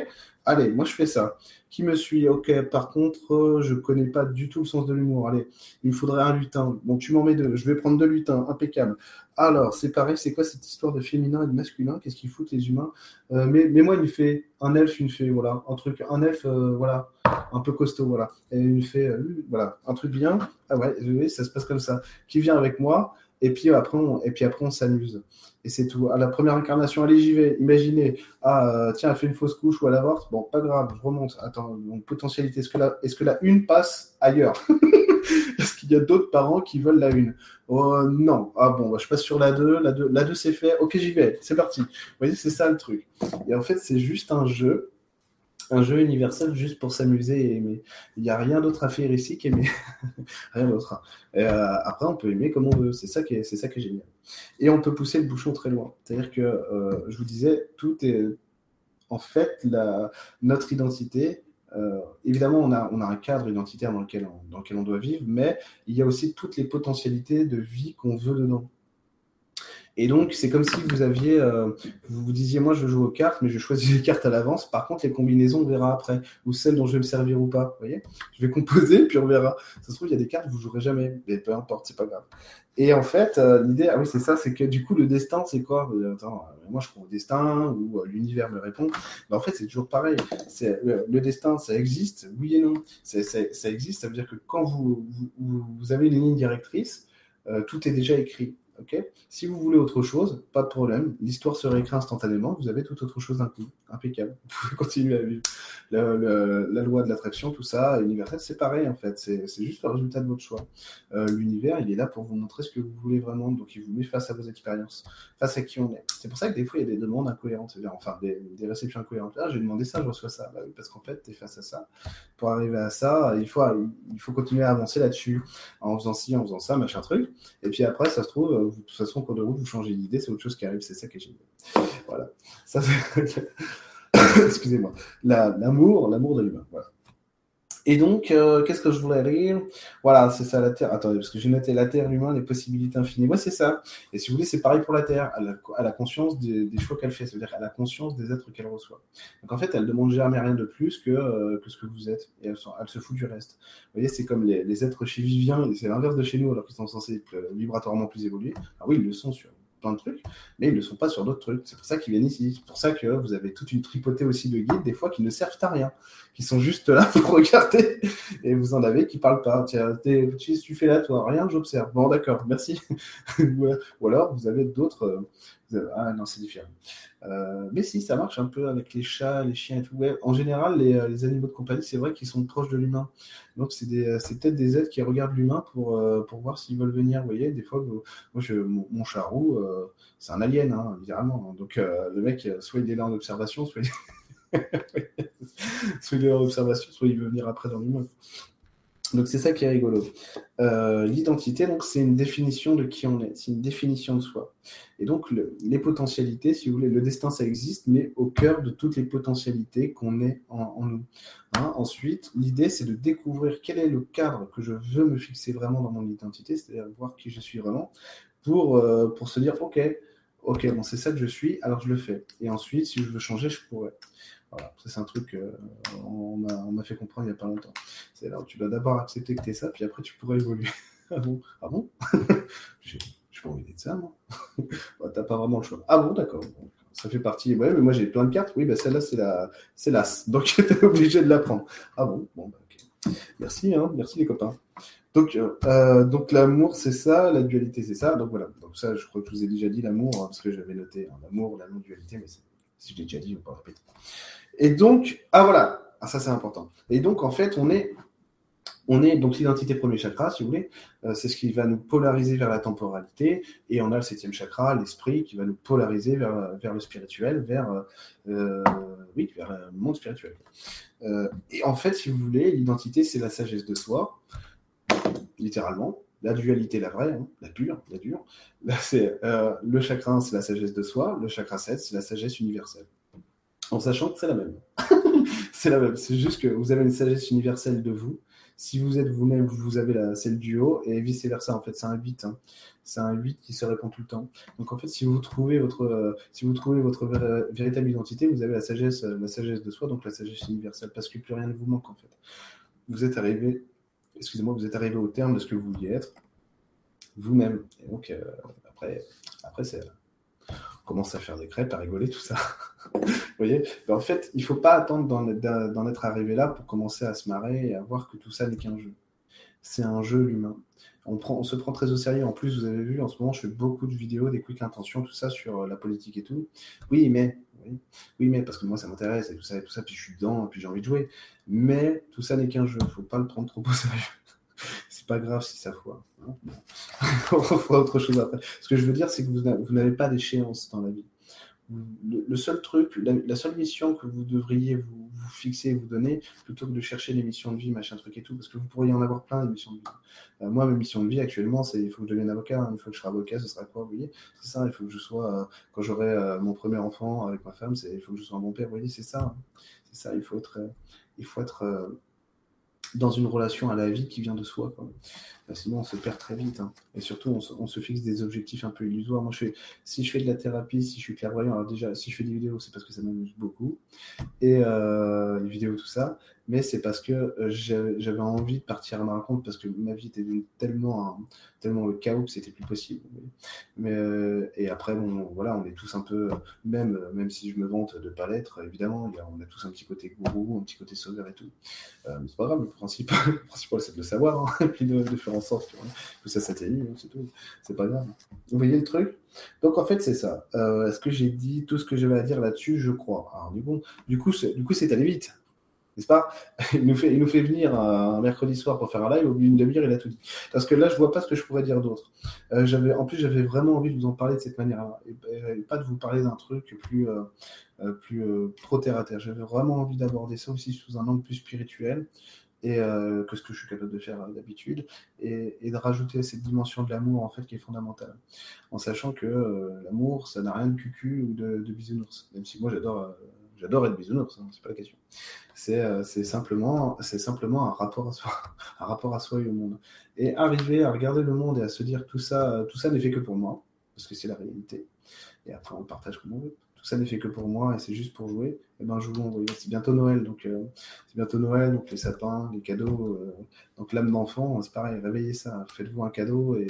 Allez, moi, je fais ça qui me suit? Ok, par contre, euh, je connais pas du tout le sens de l'humour. Allez, il me faudrait un lutin. Bon, tu m'en mets deux. Je vais prendre deux lutins, impeccable. Alors, c'est pareil, c'est quoi cette histoire de féminin et de masculin? Qu'est-ce qu'ils foutent les humains? Euh, mais, mais moi, me fait un elfe, une fée, voilà. Un truc, un elfe, euh, voilà, un peu costaud, voilà. Et une fée, voilà, un truc bien. Ah ouais, ça se passe comme ça. Qui vient avec moi? Et puis après, on, s'amuse. Et c'est tout. À la première incarnation, allez, j'y vais. Imaginez, ah, euh, tiens, elle fait une fausse couche ou elle avorte. Bon, pas grave, je remonte. Attends, donc potentialité. Est-ce que, la, est-ce que la une passe ailleurs? Est-ce qu'il y a d'autres parents qui veulent la une? Oh, Non. Ah bon, bah, je passe sur la 2. La 2, la 2 c'est fait. Ok, j'y vais. C'est parti. Vous voyez, c'est ça le truc. Et en fait, c'est juste un jeu un jeu universel juste pour s'amuser et aimer. Il n'y a rien d'autre à faire ici qu'aimer. rien d'autre. Euh, après, on peut aimer comme on veut. C'est ça qui est, ça qui est génial. Et on peut pousser le bouchon très loin. C'est-à-dire que, euh, je vous disais, tout est, en fait, notre identité. Euh, évidemment, on a, on a un cadre identitaire dans lequel, on, dans lequel on doit vivre, mais il y a aussi toutes les potentialités de vie qu'on veut dedans. Et donc, c'est comme si vous aviez, euh, vous vous disiez, moi, je joue aux cartes, mais je choisis les cartes à l'avance. Par contre, les combinaisons, on verra après, ou celles dont je vais me servir ou pas. Vous voyez Je vais composer, puis on verra. Ça se trouve, il y a des cartes que vous jouerez jamais, mais peu importe, c'est pas grave. Et en fait, euh, l'idée, ah oui, c'est ça, c'est que du coup, le destin, c'est quoi? Euh, Attends, moi, je crois au destin, ou l'univers me répond. Mais en fait, c'est toujours pareil. Le, destin, ça existe, oui et non. ça existe, ça veut dire que quand vous, vous, vous avez une ligne directrice, tout est déjà écrit. Ok si vous voulez autre chose, pas de problème. L'histoire se réécrit instantanément. Vous avez tout autre chose d'un coup. Impeccable. Vous pouvez continuer à vivre. la loi de l'attraction, tout ça, universel, c'est pareil en fait. C'est juste le résultat de votre choix. Euh, l'univers, il est là pour vous montrer ce que vous voulez vraiment. Donc, il vous met face à vos expériences, face à qui on est. C'est pour ça que des fois, il y a des demandes incohérentes. Enfin, des, réceptions incohérentes. Là, j'ai demandé ça, je reçois ça. Bah parce qu'en fait, tu es face à ça. Pour arriver à ça, il faut continuer à avancer là-dessus. En faisant ci, en faisant ça, machin truc. Et puis après, ça se trouve, de toute façon, cours de route, vous changez d'idée, c'est autre chose qui arrive, c'est ça qui est génial. Voilà. Ça, Excusez-moi. L'amour, l'amour de l'humain. Et donc, euh, qu'est-ce que je voulais lire? Voilà, c'est ça la Terre. Attendez, parce que j'ai noté la Terre, l'humain, les possibilités infinies. Moi, c'est ça. Et si vous voulez, c'est pareil pour la Terre. Elle a, la conscience des, choix qu'elle fait. C'est-à-dire qu'elle a la conscience des êtres qu'elle reçoit. Donc, en fait, elle demande jamais rien de plus que, euh, ce que vous êtes. Et elle, elle, se fout du reste. Vous voyez, c'est comme les, les, êtres chez Vivien. C'est l'inverse de chez nous, alors qu'ils sont censés être euh, vibratoirement plus évolués. Ah oui, ils le sont sur de trucs, mais ils ne sont pas sur d'autres trucs. C'est pour ça qu'ils viennent ici. C'est pour ça que vous avez toute une tripotée aussi de guides, des fois, qui ne servent à rien, qui sont juste là pour regarder, et vous en avez qui parlent pas. Tiens, tu fais là, toi, rien, j'observe. Bon, d'accord, merci. Ou alors, vous avez d'autres. Euh, ah non, c'est différent. Euh, mais si, ça marche un peu avec les chats, les chiens et tout. en général, euh, les, animaux de compagnie, c'est vrai qu'ils sont proches de l'humain. Donc, c'est peut-être des êtres qui regardent l'humain pour, voir s'ils veulent venir. Vous voyez, des fois, je, mon, charou, c'est un alien, hein, littéralement. Donc, le mec, soit il est là en observation, soit il... soit il est là en observation, soit il veut venir après dans l'humain. Donc c'est ça qui est rigolo. Euh, l'identité, donc c'est une définition de qui on est, c'est une définition de soi. Et donc les potentialités, si vous voulez, le destin ça existe, mais au cœur de toutes les potentialités qu'on est en, nous. Hein, ensuite, l'idée c'est de découvrir quel est le cadre que je veux me fixer vraiment dans mon identité, c'est-à-dire voir qui je suis vraiment, pour, euh, pour se dire ok, ok, bon c'est ça que je suis, alors je le fais. Et ensuite, si je veux changer, je pourrais. C'est un truc qu'on m'a fait comprendre il n'y a pas longtemps. C'est là où tu dois d'abord accepter que tu es ça, puis après tu pourrais évoluer. ah bon? Ah bon? J'ai pas envie d'être ça, moi. bah, T'as pas vraiment le choix. Ah bon, d'accord. Ça fait partie. Ouais, mais moi j'ai plein de cartes. Oui, bah, celle-là c'est la, l'as. Donc t'es obligé de la prendre. Ah bon, bon, bah, ok. Merci, hein, merci les copains. Donc, euh, donc l'amour, c'est ça, la dualité, c'est ça. Donc voilà. Donc ça, je crois que je vous ai déjà dit l'amour, hein, parce que j'avais noté hein, l'amour, la non-dualité, mais si je l'ai déjà dit, je ne vais pas répéter. Et donc, ah voilà, ah, ça c'est important. Et donc en fait, on est, on est donc l'identité premier chakra, si vous voulez, euh, c'est ce qui va nous polariser vers la temporalité, et on a le septième chakra, l'esprit, qui va nous polariser vers, vers le spirituel, vers, euh, oui, vers le monde spirituel. et en fait, si vous voulez, l'identité, c'est la sagesse de soi littéralement. La dualité, la vraie, hein, la pure, la dure. Là, c'est, euh, le chakra c'est la sagesse de soi. Le chakra 7, c'est la sagesse universelle. En sachant que c'est la même. c'est la même. C'est juste que vous avez une sagesse universelle de vous. Si vous êtes vous-même, vous avez la, celle du haut et vice-versa. En fait, c'est un 8. Hein. C'est un 8 qui se répond tout le temps. Donc, en fait, si vous trouvez votre, euh, si vous trouvez votre véritable identité, vous avez la sagesse, euh, la sagesse de soi, donc la sagesse universelle, parce que plus rien ne vous manque, en fait. Vous êtes arrivé excusez-moi, vous êtes arrivé au terme de ce que vous vouliez être vous-même. Et donc, euh, après, après c'est, commence à faire des crêpes, à rigoler, tout ça. vous voyez? En fait, il ne faut pas attendre d'en être arrivé là pour commencer à se marrer et à voir que tout ça n'est qu'un jeu. C'est un jeu, l'humain. On, on se prend très au sérieux. En plus, vous avez vu, en ce moment, je fais beaucoup de vidéos, des quick intentions, tout ça sur euh, la politique et tout. Oui, mais oui. mais parce que moi ça m'intéresse et tout ça et tout ça, puis je suis dedans, puis j'ai envie de jouer. Mais tout ça n'est qu'un jeu, faut pas le prendre trop au sérieux. C'est pas grave si ça foire. Hein. On fera autre chose après. Ce que je veux dire, c'est que vous n'avez pas d'échéance dans la vie le, seul truc, la, seule mission que vous devriez vous, fixer vous donner, plutôt que de chercher les missions de vie, machin truc et tout, parce que vous pourriez en avoir plein des missions de vie. Euh, moi, mes missions de vie actuellement, c'est il faut que je devienne avocat, hein, il faut que je sois avocat, ce sera quoi, vous voyez? C'est ça, il faut que je sois, euh, quand j'aurai euh, mon premier enfant avec ma femme, il faut que je sois un bon père, vous voyez, c'est ça. Hein. c'est ça, il faut être, il faut être dans une relation à la vie qui vient de soi. Sinon, on se perd très vite. Hein. Et surtout, on se, fixe des objectifs un peu illusoires. Moi, je fais, si je fais de la thérapie, si je suis clairvoyant, alors déjà, si je fais des vidéos, c'est parce que ça m'amuse beaucoup. Et euh, les vidéos, tout ça mais c'est parce que euh, j'avais envie de partir à ma rencontre parce que ma vie était tellement, tellement le chaos que c'était plus possible. Mais, euh, et après, bon, voilà, on est tous un peu, même, même si je me vante de ne pas l'être, évidemment, on a tous un petit côté gourou, un petit côté sauveur et tout. Euh, mais c'est pas grave, le principal, le principal c'est de le savoir, hein, et puis de, faire en que, ça hein, c'est pas grave. Vous voyez le truc? Donc en fait c'est ça. Est-ce que j'ai dit tout ce que j'avais à dire là-dessus? Je crois. Du coup, du coup, c'est allé vite n'est-ce pas? Il nous, fait, venir un mercredi soir pour faire un live, au bout d'une demi-heure, il a tout dit. Parce que là, je vois pas ce que je pourrais dire d'autre. Euh, j'avais, en plus, j'avais vraiment envie de vous en parler de cette manière-là, et, pas de vous parler d'un truc plus, euh, euh, plus pro terre à terre. J'avais vraiment envie d'aborder ça aussi sous un angle plus spirituel. Et que ce que je suis capable de faire d'habitude, et, de rajouter cette dimension de l'amour en fait qui est fondamentale, en sachant que l'amour ça n'a rien de cucu ou de, bisounours, même si moi j'adore j'adore être bisounours, hein, c'est pas la question. Euh, c'est simplement, simplement un rapport à soi, un rapport à soi et au monde. Et arriver à regarder le monde et à se dire tout ça, tout ça n'est fait que pour moi, parce que c'est la réalité. Et après, on partage comme on veut. Tout ça n'est fait que pour moi et c'est juste pour jouer. Et eh ben jouons. C'est bientôt Noël, donc euh, c'est bientôt Noël, donc les sapins, les cadeaux. Euh, donc l'âme d'enfant, c'est pareil. Réveillez ça. Faites-vous un cadeau et,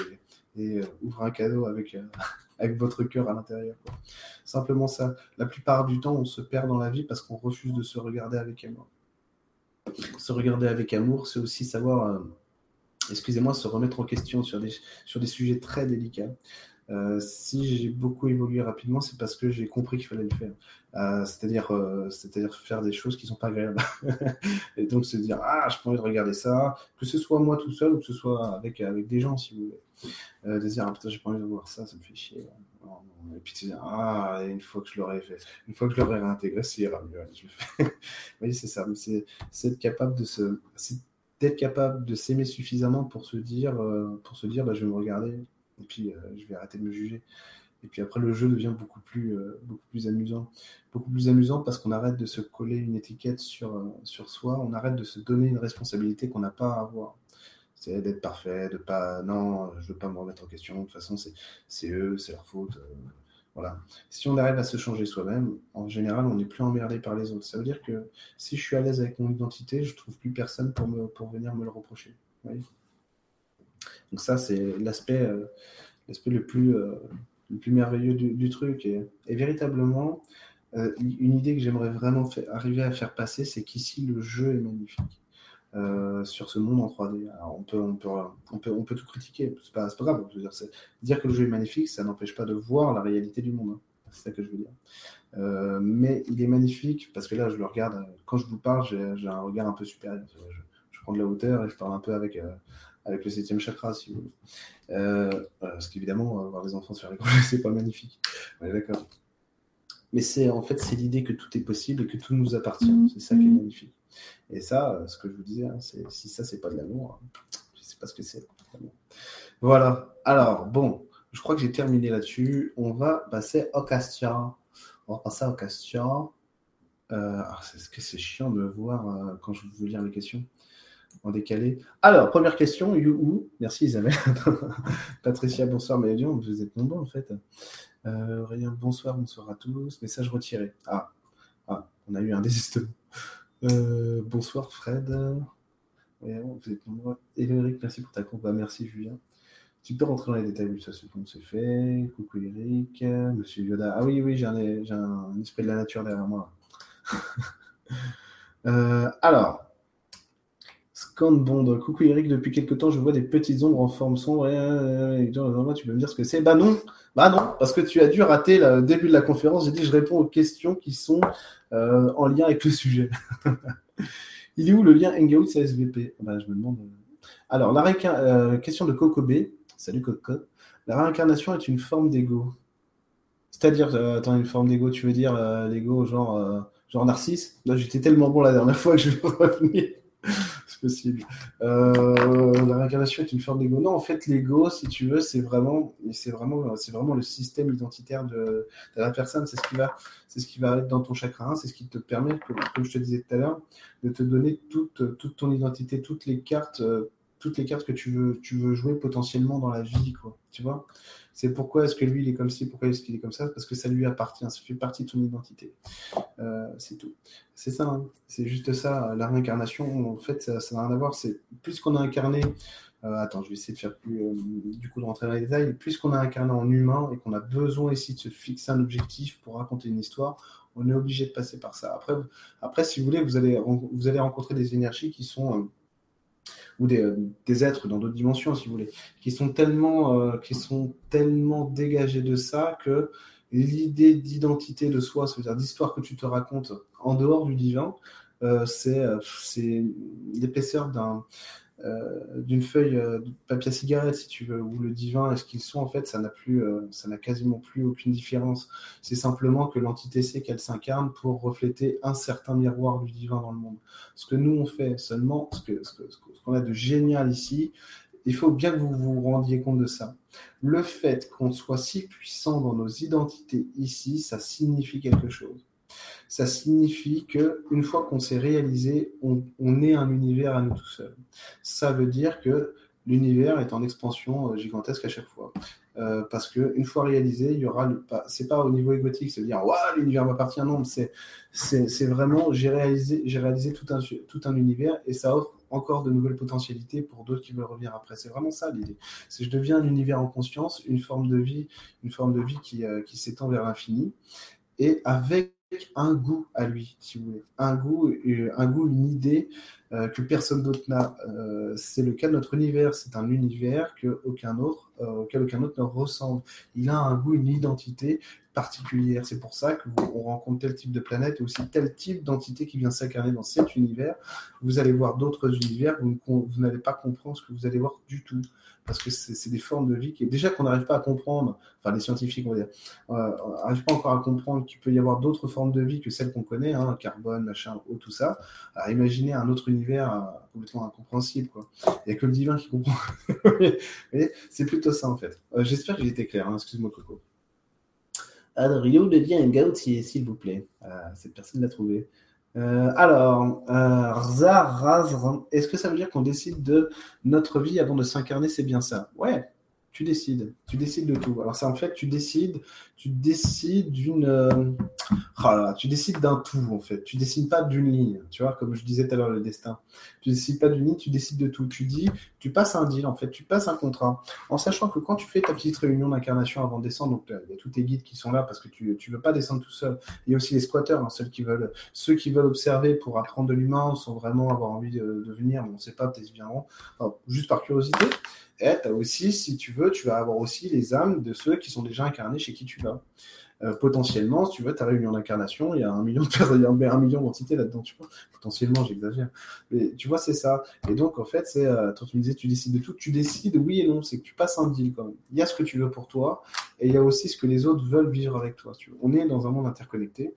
et ouvrez un cadeau avec avec votre cœur à l'intérieur. Simplement ça. La plupart du temps, on se perd dans la vie parce qu'on refuse de se regarder avec amour. Se regarder avec amour, c'est aussi savoir, euh, excusez-moi, se remettre en question sur des, sur des sujets très délicats. Euh, si j'ai beaucoup évolué rapidement, c'est parce que j'ai compris qu'il fallait le faire. Euh, c'est-à-dire, euh, c'est-à-dire faire des choses qui sont pas agréables. et donc se dire ah, je de regarder ça, que ce soit moi tout seul ou que ce soit avec avec des gens, si vous voulez. de dire ah putain, j'ai pas envie de voir ça, ça me fait chier. Et puis se dire ah, une fois que je l'aurai fait, une fois que je l'aurai réintégré, ça ira mieux. fais. vous voyez, c'est ça. C'est être capable de se, d'être capable de s'aimer suffisamment pour se dire, pour se dire, bah, je vais me regarder et puis euh, je vais arrêter de me juger. Et puis après, le jeu devient beaucoup plus, euh, beaucoup plus amusant. Beaucoup plus amusant parce qu'on arrête de se coller une étiquette sur, euh, sur soi, on arrête de se donner une responsabilité qu'on n'a pas à avoir. C'est d'être parfait, de pas. Non, je ne veux pas me remettre en question. De toute façon, c'est eux, c'est leur faute. Voilà. Si on arrive à se changer soi-même, en général, on n'est plus emmerdé par les autres. Ça veut dire que si je suis à l'aise avec mon identité, je trouve plus personne pour, me, pour venir me le reprocher. Donc ça, c'est l'aspect euh, le, plus euh, le plus merveilleux du, truc. Et, véritablement, euh, une idée que j'aimerais vraiment arriver à faire passer, c'est qu'ici, le jeu est magnifique. sur ce monde en 3D. on, peut, on, peut, on, peut, on peut tout critiquer, c'est pas, pas grave. dire, que le jeu est magnifique, ça n'empêche pas de voir la réalité du monde. Hein. C'est ça que je veux dire. mais il est magnifique parce que là, je le regarde, quand je vous parle, j'ai un regard un peu supérieur. Je, prends de la hauteur et je parle un peu avec, avec le septième chakra, si vous voulez. Euh, parce qu'évidemment, euh, voir les enfants se faire rigoler, c'est pas magnifique. On est d'accord. Mais c'est en fait, c'est l'idée que tout est possible et que tout nous appartient. Mm. C'est ça qui est mm. magnifique. Et ça, euh, ce que je vous disais, hein, c'est si ça, c'est pas de l'amour, hein, je sais pas ce que c'est. Voilà. Alors, bon, je crois que j'ai terminé là-dessus. On va passer au question. On va passer au question. Euh, est-ce que c'est chiant de me voir quand je veux lire les questions en décalé. Alors, première question, you Merci Isabelle. Patricia, bonsoir, mais vous êtes nombreux en fait. Euh, bonsoir, bonsoir à tous. Message retiré. Ah, ah on a eu un désistement. Euh, bonsoir Fred. vous êtes nombreux. Eric, merci pour ta combat. Merci Julien. Tu peux rentrer dans les détails, ça c'est bon, c'est fait. Coucou Eric, Monsieur Yoda. Ah oui, oui, j'ai un, un, esprit de la nature derrière moi. Euh, alors, Bond. Coucou Eric, depuis quelques temps, je vois des petites ombres en forme sombre. tu peux me dire ce que c'est Bah non, bah non, parce que tu as dû rater le début de la conférence. J'ai dit je réponds aux questions qui sont euh, en lien avec le sujet. Il est où le lien Hangout SVP bah, Je me demande. Alors, la euh, question de Coco B. Salut Coco. La réincarnation est une forme d'ego. C'est-à-dire, euh, attends, une forme d'ego, tu veux dire l'ego genre, genre narcisse? J'étais tellement bon la dernière fois que je vais revenir possible. Euh, la réincarnation est une forme d'ego. Non, en fait, l'ego, si tu veux, c'est vraiment, c'est vraiment, le système identitaire de, la personne. C'est ce qui va, c'est ce qui va être dans ton chakra. C'est ce qui te permet, comme, je te disais tout à l'heure, de te donner toute, toute ton identité, toutes les cartes, euh, toutes les cartes que tu veux, tu veux jouer potentiellement dans la vie, quoi. Tu vois? C'est pourquoi est-ce que lui il est comme ci, pourquoi est-ce qu'il est comme ça, parce que ça lui appartient, ça fait partie de son identité. Euh, c'est tout. C'est ça, hein. c'est juste ça. La réincarnation, en fait, ça n'a rien à voir. C'est plus qu'on a incarné. Euh, attends, je vais essayer de faire plus, euh, du coup, de rentrer dans les détails. Plus qu'on a incarné en humain et qu'on a besoin ici de se fixer un objectif pour raconter une histoire, on est obligé de passer par ça. Après, après si vous voulez, vous allez, vous allez rencontrer des énergies qui sont ou des, des êtres dans d'autres dimensions, si vous voulez, qui sont tellement, euh, qui sont tellement dégagés de ça que l'idée d'identité de soi, c'est-à-dire d'histoire que tu te racontes en dehors du divin, euh, euh c'est l'épaisseur d'un euh, d'une feuille euh, de papier à cigarette, si tu veux, ou le divin est ce qu'ils sont, en fait, ça n'a plus, euh, ça n'a quasiment plus aucune différence. C'est simplement que l'entité sait qu'elle s'incarne pour refléter un certain miroir du divin dans le monde. Ce que nous on fait seulement, ce qu'on a de génial ici, il faut bien que vous vous rendiez compte de ça. Le fait qu'on soit si puissant dans nos identités ici, ça signifie quelque chose ça signifie que une fois qu'on s'est réalisé, on, est un univers à nous tout seuls. Ça veut dire que l'univers est en expansion euh, gigantesque à chaque fois. Euh, parce que une fois réalisé, il y aura. C'est pas au niveau égotique, c'est dire waouh l'univers m'appartient. Non, c'est c'est vraiment j'ai réalisé j'ai réalisé tout un tout un univers et ça offre encore de nouvelles potentialités pour d'autres qui veulent revenir après. C'est vraiment ça l'idée. C'est je deviens un univers en conscience, une forme de vie, une forme de vie qui, euh, qui s'étend vers l'infini et avec un goût à lui, si vous voulez. Un goût, euh, un goût une idée euh, que personne d'autre n'a. Euh, c'est le cas de notre univers. C'est un univers que aucun autre, auquel aucun autre ne ressemble. Il a un goût, une identité particulière. C'est pour ça que vous, rencontre tel type de planète et aussi tel type d'entité qui vient s'incarner dans cet univers. Vous allez voir d'autres univers, vous, vous n'allez pas comprendre ce que vous allez voir du tout parce que c'est des formes de vie qui, déjà qu'on n'arrive pas à comprendre, enfin les scientifiques on va dire, n'arrivent pas encore à comprendre qu'il peut y avoir d'autres formes de vie que celles qu'on connaît, hein, carbone, machin, eau, tout ça. À imaginer un autre univers euh, complètement incompréhensible, quoi. Il n'y a que le divin qui comprend. c'est plutôt ça en fait. Euh, j'espère que j'ai été clair, hein, excuse-moi Coco. Adrio le lien Gautier, s'il vous plaît. Euh, cette personne l'a trouvé. Euh, alors, euh, est-ce que ça veut dire qu'on décide de notre vie avant de s'incarner? C'est bien ça. Ouais, Tu décides. Tu décides de tout. Alors, c'est en fait, tu décides, tu décides d'une. Euh, oh tu décides d'un tout, en fait. Tu décides pas d'une ligne. Tu vois, comme je disais tout à l'heure, le destin. Tu décides pas d'une ligne, tu décides de tout. Tu dis, tu passes un deal, en fait. Tu passes un contrat. En sachant que quand tu fais ta petite réunion d'incarnation avant de descendre, donc il y a tous tes guides qui sont là parce que tu ne veux pas descendre tout seul. Il y a aussi les squatteurs, hein, ceux, qui veulent, ceux qui veulent observer pour apprendre de l'humain, sans vraiment avoir envie de, venir, on ne sait pas, peut-être ils viendront. juste par curiosité. Et tu as aussi, si tu veux, tu vas avoir aussi les âmes de ceux qui sont déjà incarnés chez qui tu vas. Euh, potentiellement, si tu veux, ta réunion d'incarnation, il y a un million de un million d'entités là-dedans, tu vois. Potentiellement, j'exagère. Mais tu vois, c'est ça. Et donc, en fait, c'est, euh, tu me disais, tu décides de tout, tu décides oui et non, c'est que tu passes un deal quand même. Il y a ce que tu veux pour toi, et il y a aussi ce que les autres veulent vivre avec toi. On est dans un monde interconnecté.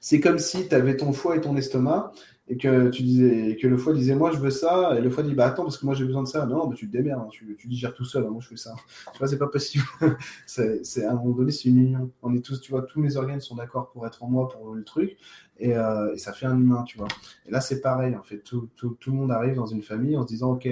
C'est comme si tu avais ton foie et ton estomac, et que tu disais que le foie disait moi je veux ça. Et le foie dit bah attends parce que moi j'ai besoin de ça. Non bah, tu te démerdes hein, tu, tu digères tout seul hein, moi je fais ça. Tu vois c'est pas possible. C'est à un moment donné c'est une union. On est tous tu vois tous mes organes sont d'accord pour être en moi pour le truc euh, et, ça fait un humain, tu vois. Et là, c'est pareil, en fait, tout, tout, tout, le monde arrive dans une famille en se disant, ok,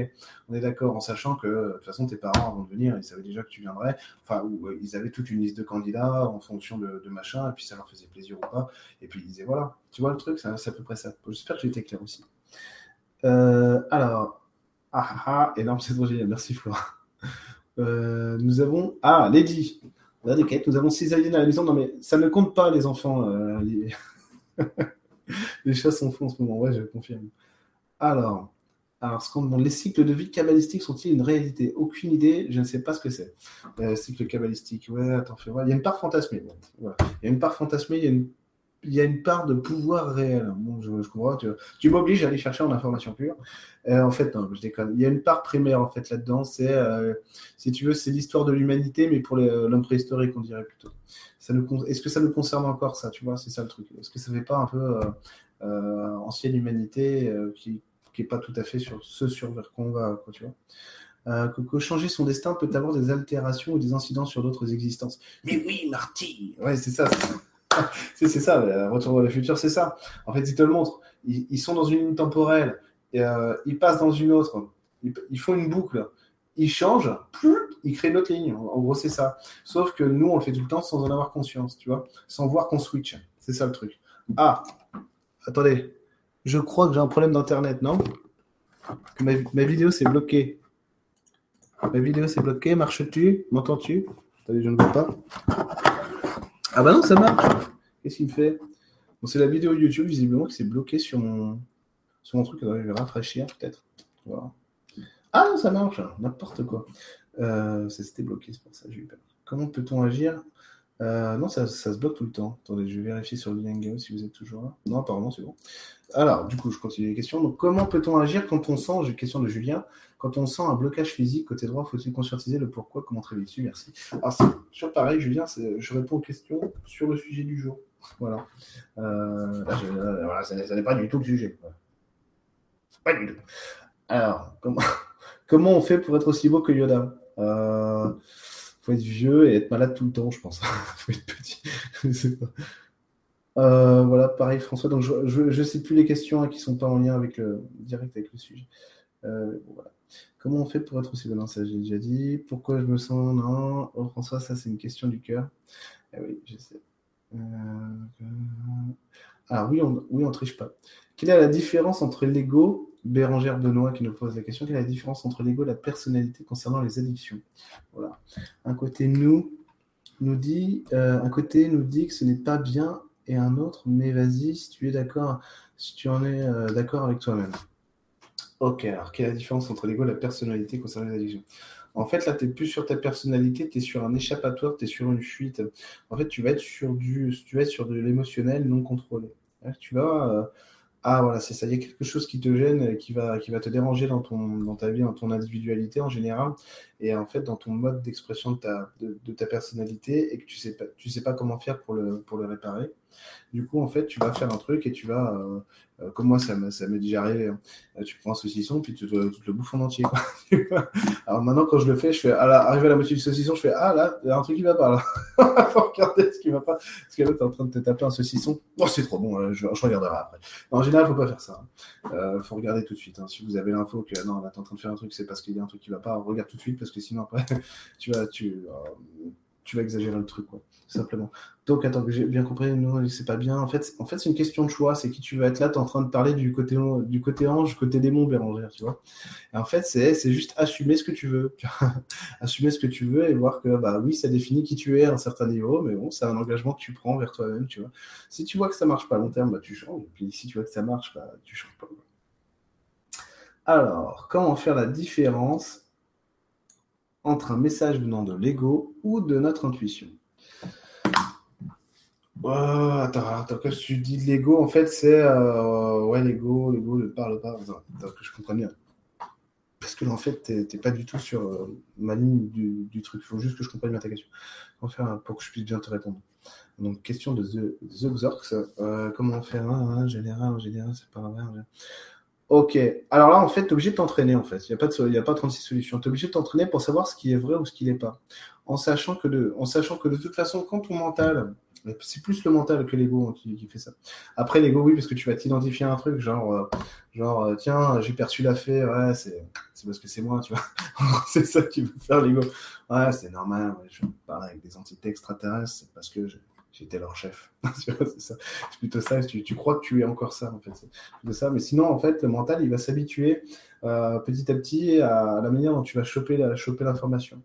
on est d'accord, en sachant que de toute façon, tes parents, avant de venir, ils savaient déjà que tu viendrais, enfin, euh, ils avaient toute une liste de candidats en fonction de, de, machin, et puis ça leur faisait plaisir ou pas, et puis ils disaient, voilà, tu vois le truc, c'est à peu près ça. J'espère que j'ai été clair aussi. Euh, alors, ah ah ah, énorme, c'est trop génial, merci Flora. Nous avons, ah, Lady. Nous avons six aliens à la maison. Non, mais ça ne compte pas, les enfants. les chats sont fous en ce moment, ouais, je confirme. Alors, alors les cycles de vie cabalistiques sont-ils une réalité? Aucune idée, je ne sais pas ce que c'est. Euh, cycle cabalistique, ouais, attends, fais voir. Il y a une part fantasmée. Il y a une part fantasmée, il y a une il y a une part de pouvoir réel. Bon, je, comprends, tu, tu m'obliges à aller chercher en information pure. Euh, en fait, non, je déconne. Il y a une part primaire en fait là-dedans. C'est, euh, si tu veux, c'est l'histoire de l'humanité, mais pour l'homme préhistorique, on dirait plutôt. Est-ce que ça nous concerne encore ça Tu vois, c'est ça le truc. Est-ce que ça fait pas un peu euh, ancienne humanité qui qui est pas tout à fait sur ce sur vers quoi on va, tu vois que, changer son destin peut avoir des altérations ou des incidences sur d'autres existences. Mais oui, Marty Ouais, c'est ça. c'est ça, Retour vers le futur, c'est ça. En fait, ils te le montrent. Ils, sont dans une ligne temporelle, euh, ils passent dans une autre. Ils, font une boucle. Ils changent, ils créent une autre ligne. En, gros, c'est ça. Sauf que nous, on le fait tout le temps sans en avoir conscience, tu vois, sans voir qu'on switch. C'est ça le truc. Ah, attendez. Je crois que j'ai un problème d'internet, non? Ma, vidéo s'est bloquée. Ma vidéo s'est bloquée. Marches-tu? M'entends-tu? Je ne vois pas. Ah bah non, ça marche. Qu'est-ce qu'il me fait C'est la vidéo YouTube, visiblement, qui s'est bloquée sur mon, sur mon truc. je vais rafraîchir, peut-être. Ah non, ça marche. N'importe quoi. Euh, ça s'était bloqué, c'est pour ça j'ai eu peur. Comment peut-on agir? Euh, non, ça, se bloque tout le temps. Attendez, je vais vérifier sur le lien si vous êtes toujours là. Non, apparemment, c'est bon. Alors, du coup, je continue les questions. Donc, comment peut-on agir quand on sent, j'ai une question de Julien, quand on sent un blocage physique côté droit, faut-il conscientiser le pourquoi, comment travailler dessus? Merci. Alors, sur pareil, Julien, je réponds aux questions sur le sujet du jour. Voilà. Euh, voilà ça, n'est pas du tout le sujet. Pas du tout. Alors, comment, comment on fait pour être aussi beau que Yoda? Euh, faut être vieux et être malade tout le temps, je pense. faut être petit. je. Euh, voilà, pareil, François. Donc, je ne sais plus les questions hein, qui ne sont pas en lien avec direct avec le sujet. Euh, voilà. Comment on fait pour être aussi bon Ça, j'ai déjà dit. Pourquoi je me sens non? Oh, François, ça, c'est une question du cœur. Eh oui. Euh... Ah oui, on, oui, on triche pas. Quelle est la différence entre l'ego Bérangère Benoît qui nous pose la question, quelle est la différence entre l'ego et la personnalité concernant les addictions? Voilà. Un côté nous nous dit, euh, un côté nous dit que ce n'est pas bien et un autre, mais vas-y, si tu es d'accord, si tu en es euh, d'accord avec toi-même. Ok, alors quelle est la différence entre l'ego et la personnalité concernant les addictions? En fait, là, tu n'es plus sur ta personnalité, tu es sur un échappatoire, tu es sur une fuite. En fait, tu vas être sur du, tu vas être sur de l'émotionnel non contrôlé. Tu vas euh, ah voilà, c'est ça. Il y a quelque chose qui te gêne, qui va, qui va te déranger dans, ton, ta vie, dans ton individualité en général, et en fait dans ton mode d'expression de ta, personnalité, et que tu sais tu sais pas comment faire pour le réparer. Du coup, en fait, tu vas faire un truc et tu vas, euh, euh, comme moi, ça m'est déjà arrivé. Hein. Euh, tu prends un saucisson, puis tu te, le bouffes en entier. Alors maintenant, quand je le fais, je fais, à la, arrivé à la moitié du saucisson, je fais, ah là, il y a un truc qui va pas là. faut regarder ce qui va pas. Parce que là, tu es en train de te taper un saucisson. Oh, c'est trop bon, je, regarderai après. en général, faut pas faire ça. Il hein. faut regarder tout de suite. Hein. Si vous avez l'info que non, là, tu es en train de faire un truc, c'est parce qu'il y a un truc qui va pas, regarde tout de suite, parce que sinon, après, tu vas, tu, tu vas exagérer le truc, quoi, simplement. Donc, attends, que j'ai bien compris, non, c'est pas bien. En fait, en fait c'est une question de choix. C'est qui tu veux être là. Tu es en train de parler du côté, du côté ange, côté démon, Bérangère, tu vois. Et en fait, c'est, c'est juste assumer ce que tu veux. assumer ce que tu veux et voir que, bah oui, ça définit qui tu es à un certain niveau, mais bon, c'est un engagement que tu prends vers toi-même, tu vois. Si tu vois que ça marche pas à long terme, bah tu changes. Et puis, si tu vois que ça marche, bah tu changes pas. Alors, comment faire la différence entre un message venant de l'ego ou de notre intuition. Oh, attends, attends, quand tu dis l'ego, en fait, c'est euh, ouais, l'ego, l'ego ne parle pas. Attends, que je comprenne bien. Parce que là, en fait, tu n'es pas du tout sur euh, ma ligne du, truc. Il faut juste que je comprenne bien ta question. Comment faire pour que je puisse bien te répondre Donc, question de The, Xorx. Euh, comment faire un, général, un général, c'est pas vrai. Ok. Alors là, en fait, tu es obligé de t'entraîner, en fait. Il n'y a, pas de, a pas 36 solutions. Tu es obligé de t'entraîner pour savoir ce qui est vrai ou ce qui n'est pas. En sachant, que de, en sachant que de toute façon, quand ton mental, c'est plus le mental que l'ego qui, fait ça. Après, l'ego, oui, parce que tu vas t'identifier à un truc, genre, euh, genre euh, tiens, j'ai perçu la fée, ouais, c'est parce que c'est moi, tu vois. c'est ça qui veut faire l'ego. Ouais, c'est normal, je parle avec des entités extraterrestres, c'est parce que j'étais leur chef. c'est plutôt ça. Tu, tu, crois que tu es encore ça, en fait. Ça. Mais sinon, en fait, le mental, il va s'habituer euh, petit à petit à la manière dont tu vas choper l'information.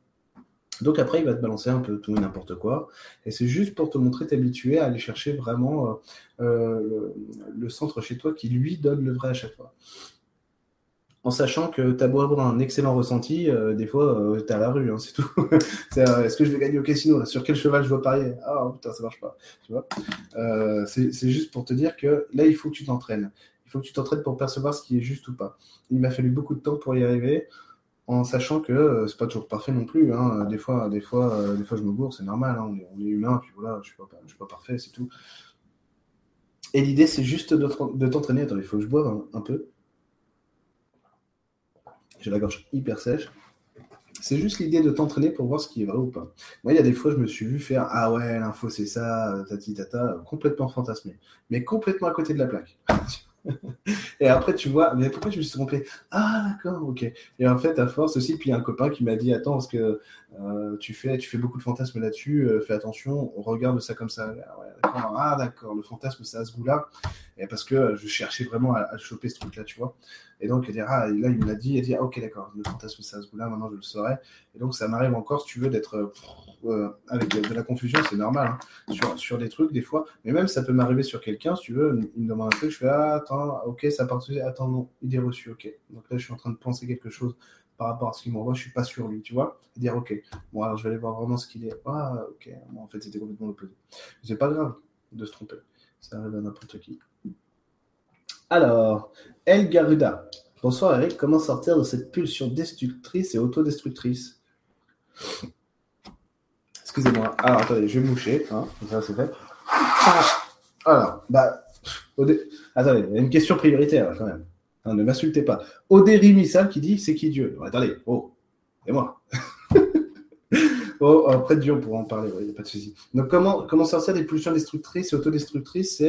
Donc après, il va te balancer un peu tout et n'importe quoi. Et c'est juste pour te montrer, t'habituer à aller chercher vraiment euh, euh, le, centre chez toi qui lui donne le vrai à chaque fois en sachant que tu as beau avoir un excellent ressenti, euh, des fois, euh, tu es à la rue, hein, c'est tout. Euh, est-ce que je vais gagner au casino Sur quel cheval je dois parier? Ah putain, ça marche pas. Tu vois? C'est juste pour te dire que là, il faut que tu t'entraînes. Il faut que tu t'entraînes pour percevoir ce qui est juste ou pas. Il m'a fallu beaucoup de temps pour y arriver, en sachant que c'est pas toujours parfait non plus. Hein. Des fois, des fois, des fois, je me gourre, c'est normal. Hein. On, est, humain, puis voilà, je suis pas, suis pas parfait, c'est tout. Et l'idée, c'est juste de t'entraîner. Attends, il faut que je boive un peu j'ai la gorge hyper sèche. C'est juste l'idée de t'entraîner pour voir ce qui est vrai ou pas. Moi, il y a des fois, je me suis vu faire Ah ouais, l'info, c'est ça, tati tata, complètement fantasmé, mais complètement à côté de la plaque. et après, tu vois, mais pourquoi je me suis trompé? Ah, d'accord, ok. Et en fait, à force aussi, puis il y a un copain qui m'a dit Attends, parce que euh, tu, fais, tu fais beaucoup de fantasmes là-dessus, euh, fais attention, on regarde ça comme ça. Ah, d'accord, le fantasme, c'est à ce goût-là. Et parce que je cherchais vraiment à, choper ce truc-là, tu vois. Et donc, il ah, là, il me l'a dit, il dit, ah, ok, d'accord, le fantasme, c'est à ce goût-là, maintenant je le saurais. Et donc, ça m'arrive encore, si tu veux, d'être euh, avec de, la confusion, c'est normal, hein, sur, sur, des trucs, des fois. Mais même, ça peut m'arriver sur quelqu'un, si tu veux, il me demande un truc, je fais, ah, attends, ok, ça part, attends, non, il est reçu, ok. Donc là, je suis en train de penser quelque chose par rapport à ce qu'il m'envoie, je suis pas sur lui, tu vois. Et dire, ok, bon, alors je vais aller voir vraiment ce qu'il est. Ah, ok, en fait, c'était complètement l'opposé. C'est pas grave de se tromper, ça arrive à n'importe qui. Alors, El Garuda. Bonsoir Eric, comment sortir de cette pulsion destructrice et autodestructrice? Excusez-moi. Alors attendez, je vais moucher. Hein, ça c'est fait. Alors, bah. Attendez, il y a une question prioritaire quand même. ne m'insultez pas. Odéry Missal qui dit c'est qui Dieu? Attendez, oh, c'est moi. Oh, après Dieu, on pourra en parler, il n'y a pas de souci. Donc, comment, comment sortir des pulsions destructrices et autodestructrices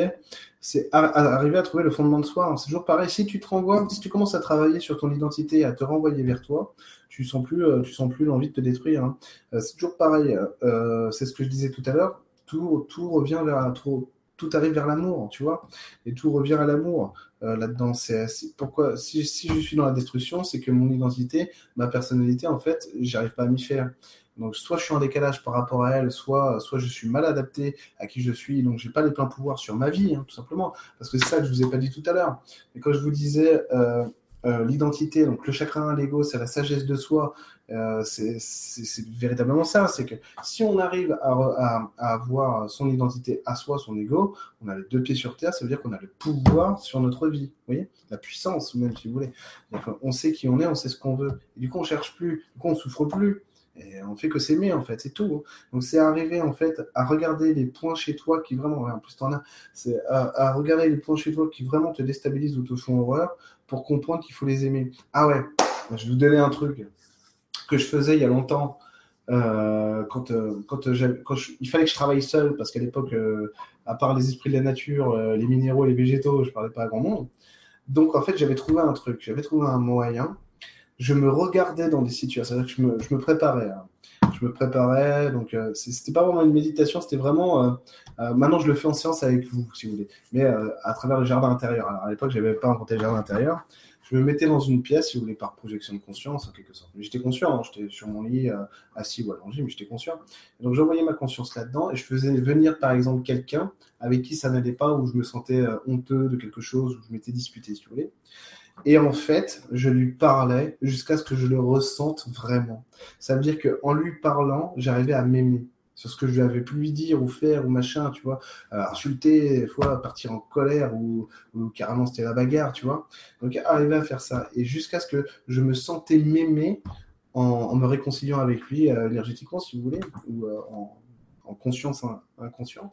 C'est arriver à trouver le fondement de soi. C'est toujours pareil. Si tu te renvoies, si tu commences à travailler sur ton identité, à te renvoyer vers toi, tu sens plus, euh, sens plus l'envie de te détruire. Hein. Euh, c'est toujours pareil. Euh, c'est ce que je disais tout à l'heure. Tout, tout revient vers tout arrive vers l'amour, tu vois, et tout revient à l'amour là-dedans. C'est pourquoi si, si je suis dans la destruction, c'est que mon identité, ma personnalité, en fait, j'arrive pas à m'y faire. Donc, soit je suis en décalage par rapport à elle, soit, soit je suis mal adapté à qui je suis, donc j'ai pas les pleins pouvoirs sur ma vie, hein, tout simplement. Parce que c'est ça que je vous ai pas dit tout à l'heure. Et quand je vous disais euh, euh, l'identité, donc le chakra, l'ego, c'est la sagesse de soi, euh, c'est véritablement ça. C'est que si on arrive à, avoir son identité à soi, son ego, on a les deux pieds sur terre, ça veut dire qu'on a le pouvoir sur notre vie. Vous voyez? La puissance, même si vous voulez. on sait qui on est, on sait ce qu'on veut. Et du coup, on cherche plus, du coup, on souffre plus Et on fait que s'aimer, en fait, c'est tout. Hein. Donc, c'est arriver, en fait, à regarder les points chez toi qui vraiment, en plus, t'en as, c'est à, regarder les points chez toi qui vraiment te déstabilisent ou te font horreur pour comprendre qu'il faut les aimer. Ah ouais, je vais vous donner un truc que je faisais il y a longtemps. Euh, quand, euh, quand, quand il fallait que je travaille seul, parce qu'à l'époque, euh, à part les esprits de la nature, les minéraux les végétaux, je parlais pas à grand monde. Donc, en fait, j'avais trouvé un truc, j'avais trouvé un moyen je me regardais dans des situations, c'est-à-dire que je me, préparais. Hein. Je me préparais, donc euh, c'était pas vraiment une méditation, c'était vraiment. Euh, euh, maintenant, je le fais en séance avec vous, si vous voulez, mais à travers le jardin intérieur. Alors à l'époque, j'avais pas inventé le jardin intérieur. Je me mettais dans une pièce, si vous voulez, par projection de conscience, en quelque sorte. Mais j'étais conscient, hein, j'étais sur mon lit, assis ou allongé, mais j'étais conscient. donc j'envoyais ma conscience là-dedans et je faisais venir, par exemple, quelqu'un avec qui ça n'allait pas, où je me sentais honteux de quelque chose, où je m'étais disputé, si vous voulez. Et en fait, je lui parlais jusqu'à ce que je le ressente vraiment. Ça veut dire qu'en lui parlant, j'arrivais à m'aimer sur ce que je lui avais pu lui dire ou faire ou machin, tu vois, euh, insulter, des fois partir en colère ou, carrément c'était la bagarre, tu vois. Donc arriver à faire ça et jusqu'à ce que je me sentais m'aimer en, me réconciliant avec lui euh, énergétiquement, si vous voulez, ou euh, en, en, conscience inconsciente.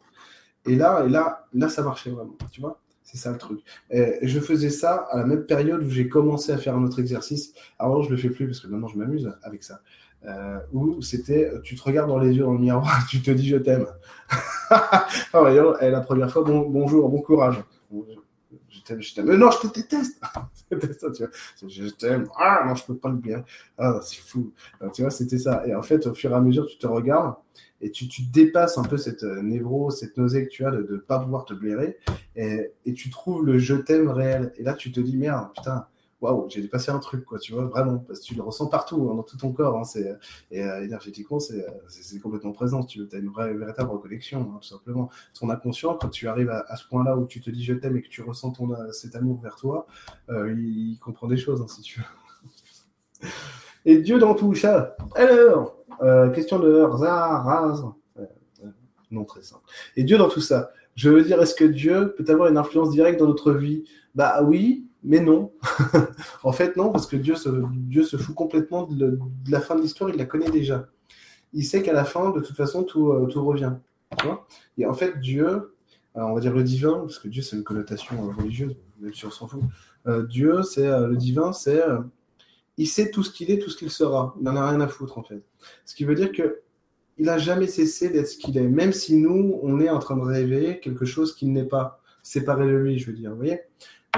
Et là, et là, là, ça marchait vraiment, tu vois. C'est ça le truc. Et je faisais ça à la même période où j'ai commencé à faire un autre exercice. Alors je le fais plus parce que maintenant je m'amuse avec ça. Euh, où c'était, tu te regardes dans les yeux dans le miroir, tu te dis je t'aime. oh, et la première fois, bon, bonjour, bon courage. Je t'aime, je t'aime. Non, je te déteste. Je t'aime. Ah non, je peux pas le bien. Ah, c'est fou. tu vois, c'était ça. Et en fait, au fur et à mesure, tu te regardes et tu, tu dépasses un peu cette euh, névro, cette nausée que tu as de ne pas pouvoir te blairer et, et, tu trouves le je t'aime réel. Et là, tu te dis, merde, putain, waouh, j'ai dépassé un truc, quoi, tu vois, vraiment, parce que tu le ressens partout, hein, dans tout ton corps, hein, c'est, et euh, énergétiquement, c'est, c'est, complètement présent, tu as une vraie, véritable reconnexion, hein, tout simplement. Ton inconscient, quand tu arrives à, ce point-là où tu te dis je t'aime et que tu ressens ton, euh, cet amour vers toi, euh, il, comprend des choses, si tu veux. et Dieu dans tout ça. Alors, euh, question de Zaraz. non très simple. Et Dieu dans tout ça. Je veux dire, est-ce que Dieu peut avoir une influence directe dans notre vie? Bah oui, mais non. en fait, non, parce que Dieu se, Dieu se fout complètement de, la fin de l'histoire, il la connaît déjà. Il sait qu'à la fin, de toute façon, tout, euh, tout revient. Et en fait, Dieu, on va dire le divin, parce que Dieu, c'est une connotation euh, religieuse, même si on s'en fout. Dieu, c'est le divin, c'est il sait tout ce qu'il est, tout ce qu'il sera. Il n'en a rien à foutre, en fait. Ce qui veut dire que il n'a jamais cessé d'être ce qu'il est, même si nous, on est en train de rêver quelque chose qu'il n'est pas, séparé de lui, je veux dire. Vous voyez?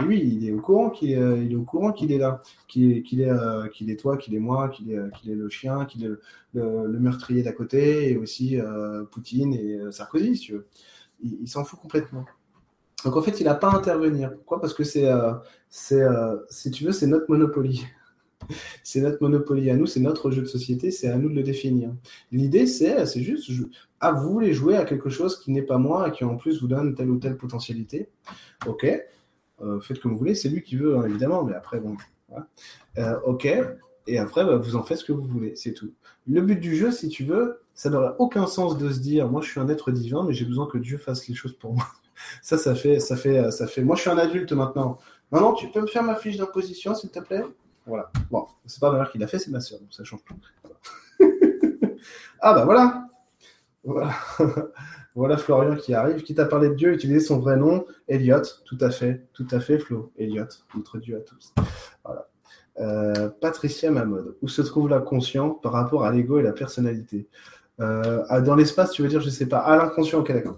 Lui, il est au courant qu'il est, il est au courant qu'il est là, qu'il est, euh, toi, qu'il est moi, qu'il est, qu'il est le chien, qu'il est le, meurtrier d'à côté, et aussi euh, Poutine et euh, Sarkozy, si tu veux. Il, s'en fout complètement. Donc en fait, il n'a pas à intervenir. Pourquoi? Parce que c'est, c'est, si tu veux, c'est notre monopoly c'est notre monopoly à nous, c'est notre jeu de société, c'est à nous de le définir. L'idée, c'est, c'est juste à vous les jouer à quelque chose qui n'est pas moi et qui en plus vous donne telle ou telle potentialité. Ok, euh, faites comme vous voulez, c'est lui qui veut, hein, évidemment, mais après, bon, euh, ok, et après, bah, vous en faites ce que vous voulez, c'est tout. Le but du jeu, si tu veux, ça n'aurait aucun sens de se dire, moi je suis un être divin, mais j'ai besoin que Dieu fasse les choses pour moi. Ça, ça fait, ça fait, ça fait. Moi, je suis un adulte maintenant. Maintenant, tu peux me faire ma fiche d'imposition, s'il te plaît? Voilà. Bon, c'est pas ma mère qui l'a fait, c'est ma soeur, donc ça change tout. ah bah voilà. Voilà. voilà Florian qui arrive, qui t'a parlé de Dieu, utiliser son vrai nom, Elliot, tout à fait, tout à fait Flo, Elliot, notre Dieu à tous. Voilà. Euh, Patricia Mamode, où se trouve l'inconscient par rapport à l'ego et la personnalité? Euh, Dans l'espace, tu veux dire, je sais pas, à l'inconscient, ok d'accord.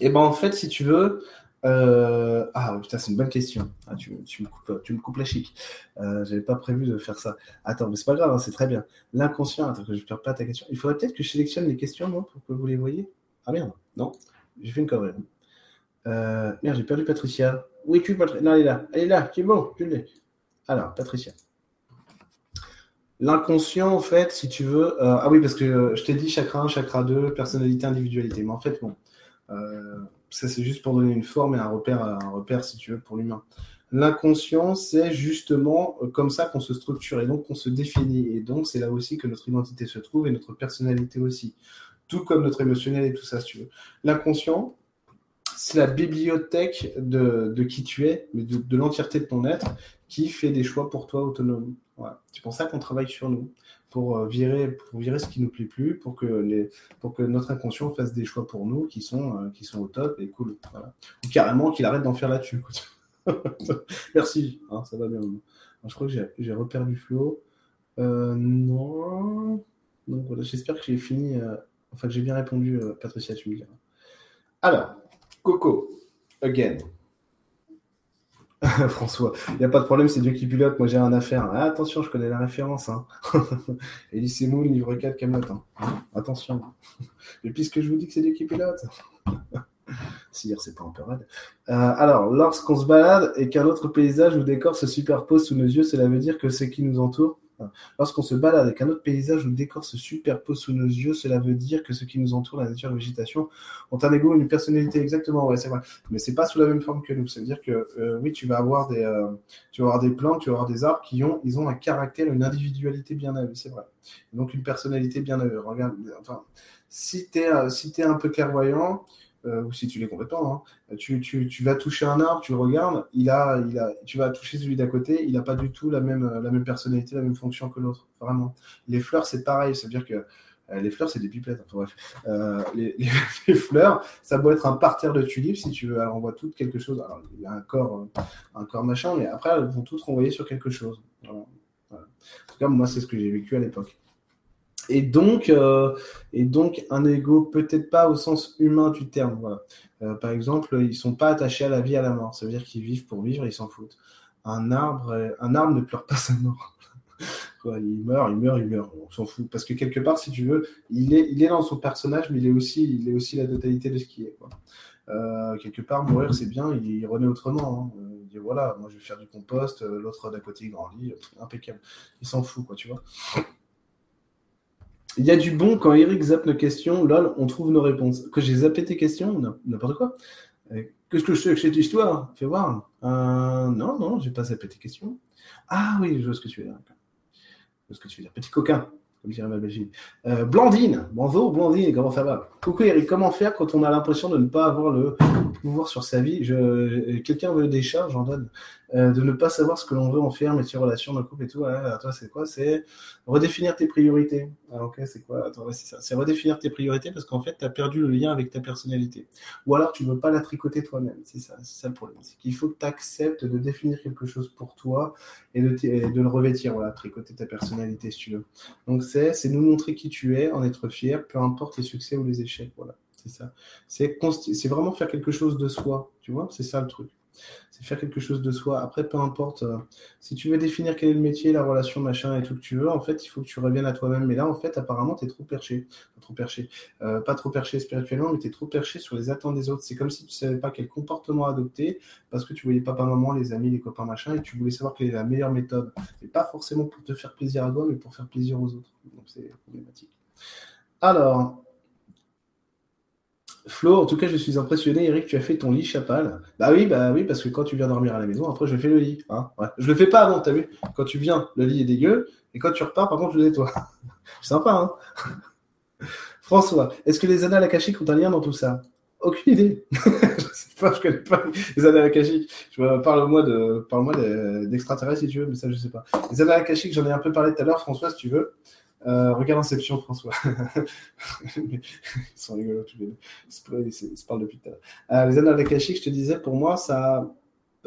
Et eh ben en fait, si tu veux, euh, ah putain, c'est une bonne question. Ah, tu, me coupes, tu me coupes la chic. Euh, J'avais pas prévu de faire ça. Attends, mais c'est pas grave, hein, c'est très bien. L'inconscient, attends que je perds pas ta question. Il faudrait peut-être que je sélectionne les questions, non, pour que vous les voyez. Ah merde, non, j'ai fait une connerie. Euh, merde, j'ai perdu Patricia. Oui, tu Patricia. Non, elle est là. Elle est là, c'est bon, tu l'ai. Alors, Patricia. L'inconscient, en fait, si tu veux. Euh, ah oui, parce que je t'ai dit chakra 1, chakra 2, personnalité, individualité. Mais en fait, bon. Euh, ça c'est juste pour donner une forme et un repère, un repère si tu veux, pour l'humain. L'inconscient, c'est justement euh, comme ça qu'on se structure et donc qu'on se définit. Et donc, c'est là aussi que notre identité se trouve et notre personnalité aussi. Tout comme notre émotionnel et tout ça, si tu veux. L'inconscient, c'est la bibliothèque de, de, qui tu es, mais de, de l'entièreté de ton être, qui fait des choix pour toi autonomes. C'est pour ça qu'on travaille sur nous, pour euh, virer, pour virer ce qui nous plaît plus, pour que, les, pour que notre inconscient fasse des choix pour nous qui sont, euh, qui sont au top et cool. Ou carrément qu'il arrête d'en faire là-dessus. Merci, hein, ça va bien. je crois que j'ai reperdu Flo. Euh, non. Donc voilà, j'espère que j'ai fini, euh, enfin que j'ai bien répondu, euh, Patricia, tu me diras. Alors, Coco, again. François, il n'y a pas de problème, c'est Dieu qui pilote, moi j'ai rien à faire. Ah, attention, je connais la référence. Hein. Elise Moon, livre 4, Camelot. Hein. Attention. Et puisque je vous dis que c'est Dieu qui pilote. si, c'est pas un peu raide. Euh, alors, lorsqu'on se balade et qu'un autre paysage ou décor se superpose sous nos yeux, cela veut dire que ce qui nous entoure? Lorsqu'on se balade avec un autre paysage ou le décor se superpose sous nos yeux, cela veut dire que ce qui nous entoure, la nature, la végétation, ont un ego, une personnalité exactement. Ouais, c'est vrai. Mais c'est pas sous la même forme que nous. Ça veut dire que euh, oui, tu vas avoir des, euh, tu vas avoir des plantes, tu vas avoir des arbres qui ont, ils ont un caractère, une individualité bien à. C'est vrai. donc une personnalité bien à. Regarde, enfin, si tu es, euh, si un peu clairvoyant, euh, ou si tu l'es complètement, hein, tu, tu, tu, vas toucher un arbre, tu le regardes, il a, il a, tu vas toucher celui d'à côté, il n'a pas du tout la même, la même personnalité, la même fonction que l'autre, vraiment. Les fleurs, c'est pareil, c'est-à-dire que euh, les fleurs, c'est des pipettes. Enfin, bref. Euh, les, les, fleurs, ça doit être un parterre de tulipes, si tu veux. Alors, on voit toutes quelque chose. Alors, il y a un corps, un corps machin, mais après, elles vont toutes renvoyer sur quelque chose. En tout cas, moi, c'est ce que j'ai vécu à l'époque. Et donc, euh, et donc, un ego, peut-être pas au sens humain du terme. Euh, par exemple, ils sont pas attachés à la vie, à la mort. Ça veut dire qu'ils vivent pour vivre, ils s'en foutent. Un arbre, un arbre ne pleure pas sa mort. Il meurt, il meurt, il meurt. On s'en fout. Parce que quelque part, si tu veux, il est, il est dans son personnage, mais il est aussi, il est aussi la totalité de ce qui est. Euh, quelque part, mourir, c'est bien, il, il renaît autrement. Hein. Il dit voilà, moi je vais faire du compost, l'autre d'à côté il grandit, impeccable. Il s'en fout, quoi, tu vois. Il y a du bon quand Eric zappe nos questions. Lol, on trouve nos réponses. Que j'ai zappé tes questions N'importe quoi. Qu'est-ce que je fais avec cette histoire? Fais voir. Euh, non, non, j'ai pas zappé tes questions. Ah oui, je vois ce que tu veux dire. Je vois ce que tu veux dire. Petit coquin, comme dirait ma Belgique. Euh, Blandine, bonjour Blandine, comment ça va? Coucou Eric, comment faire quand on a l'impression de ne pas avoir le pouvoir sur sa vie? Je... Quelqu'un veut des chats, j'en donne. Euh, de ne pas savoir ce que l'on veut en faire, mais ses relations dans couple et tout. Hein, toi, c'est quoi? C'est redéfinir tes priorités. Ah, ok, c'est quoi? C'est. C'est redéfinir tes priorités parce qu'en fait, tu as perdu le lien avec ta personnalité. Ou alors, tu ne veux pas la tricoter toi-même. C'est ça, le problème. C'est qu'il faut que tu acceptes de définir quelque chose pour toi et de, de le revêtir. Voilà, tricoter ta personnalité, si tu veux. Donc, c'est, c'est nous montrer qui tu es, en être fier, peu importe les succès ou les échecs. Voilà, c'est ça. C'est vraiment faire quelque chose de soi. Tu vois, c'est ça le truc c'est faire quelque chose de soi. Après, peu importe, euh, si tu veux définir quel est le métier, la relation, machin et tout que tu veux, en fait, il faut que tu reviennes à toi-même. Mais là, en fait, apparemment, tu es trop perché. Trop perché. Euh, pas trop perché spirituellement, mais tu es trop perché sur les attentes des autres. C'est comme si tu savais pas quel comportement adopter parce que tu voyais papa, maman, les amis, les copains, machin, et tu voulais savoir quelle est la meilleure méthode. Et pas forcément pour te faire plaisir à toi, mais pour faire plaisir aux autres. Donc, c'est problématique. Alors, Flo, en tout cas, je suis impressionné. Eric, tu as fait ton lit chapal. Bah oui, bah oui, parce que quand tu viens dormir à la maison, après, je fais le lit. Hein ouais. Je le fais pas avant, t'as vu Quand tu viens, le lit est dégueu. Et quand tu repars, par contre, je le nettoie. Sympa, hein François, est-ce que les annales akashiques ont un lien dans tout ça? Aucune idée. je sais pas, je connais pas les annales akashiques. Parle-moi de, parle-moi d'extraterrestres si tu veux, mais ça, je sais pas. Les annales akashiques, j'en ai un peu parlé tout à l'heure, François, si tu veux. Euh, regarde Inception, François. Ils sont rigolos tous les deux. Ils se, parlent depuis tout à l'heure. Euh, les annales akashiques, je te disais, pour moi, ça,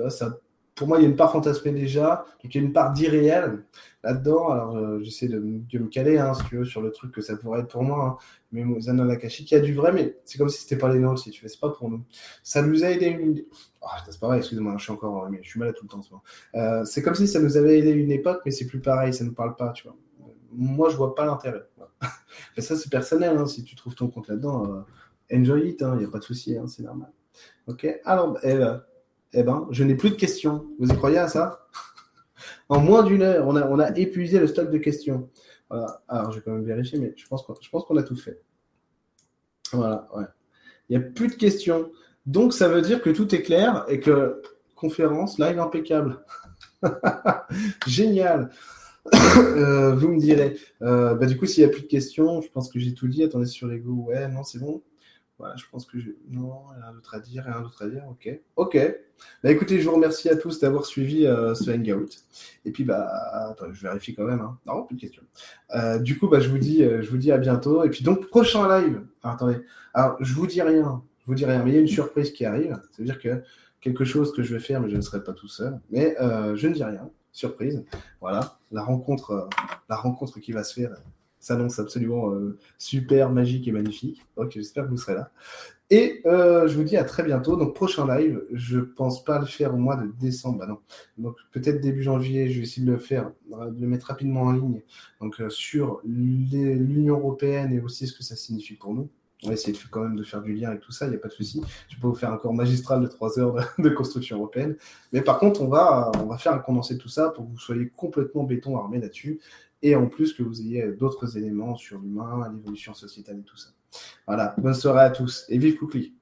ça, pour moi, il y a une part fantasmée déjà, donc il y a une part d'irréel là-dedans. Alors, euh, j'essaie de, me caler, hein, si tu veux, sur le truc que ça pourrait être pour moi. Hein. Mais les annales akashiques, il y a du vrai, mais c'est comme si c'était pas les nôtres, si tu veux, c'est pas pour nous. Ça nous a aidé une. Oh, c'est pas vrai, excuse-moi, je suis encore, mais je suis malade tout le temps. Euh, c'est comme si ça nous avait aidé une époque, mais c'est plus pareil, ça nous parle pas, tu vois moi, je vois pas l'intérêt. Mais ça, c'est personnel. Hein. Si tu trouves ton compte là-dedans, euh, enjoy it. Il hein. n'y a pas de souci. Hein. C'est normal. Ok. Alors, eh ben, eh ben, je n'ai plus de questions. Vous y croyez à ça? En moins d'une heure, on a, épuisé le stock de questions. Voilà. Alors, je vais quand même vérifier, mais je pense qu'on, je a tout fait. Voilà. Ouais. Il n'y a plus de questions. Donc, ça veut dire que tout est clair et que conférence live impeccable. Génial. euh, vous me direz. Euh, bah, du coup, s'il n'y a plus de questions, je pense que j'ai tout dit. Attendez sur l'ego. Ouais, non, c'est bon. Voilà, je pense que je... Non, rien d'autre à dire, rien d'autre à dire. Ok. Ok. Bah écoutez, je vous remercie à tous d'avoir suivi euh, ce hangout. Et puis bah je vérifie quand même. Hein. Non, plus de questions. Euh, du coup, bah je vous dis, je vous dis à bientôt. Et puis donc prochain live. Alors, attendez. Alors je vous dis rien. Je vous dis rien. Mais il y a une surprise qui arrive. Ça veut dire que quelque chose que je vais faire, mais je ne serai pas tout seul. Mais je ne dis rien. Surprise. Voilà. La rencontre, la rencontre qui va se faire s'annonce absolument euh, super, magique et magnifique. Ok, j'espère que vous serez là. Et euh, je vous dis à très bientôt. Donc, prochain live, je pense pas le faire au mois de décembre. Bah non. Donc, peut-être début janvier, je vais essayer de le faire, de le mettre rapidement en ligne. Donc, euh, sur l'Union européenne et aussi ce que ça signifie pour nous. On va essayer quand même de faire du lien avec tout ça, il n'y a pas de souci. Je peux vous faire un cours magistral de 3 heures de, construction européenne. Mais par contre, on va, faire un condensé de tout ça pour que vous soyez complètement béton armé là-dessus et en plus que vous ayez d'autres éléments sur l'humain, l'évolution sociétale et tout ça. Voilà, bonne soirée à tous et vive Coukli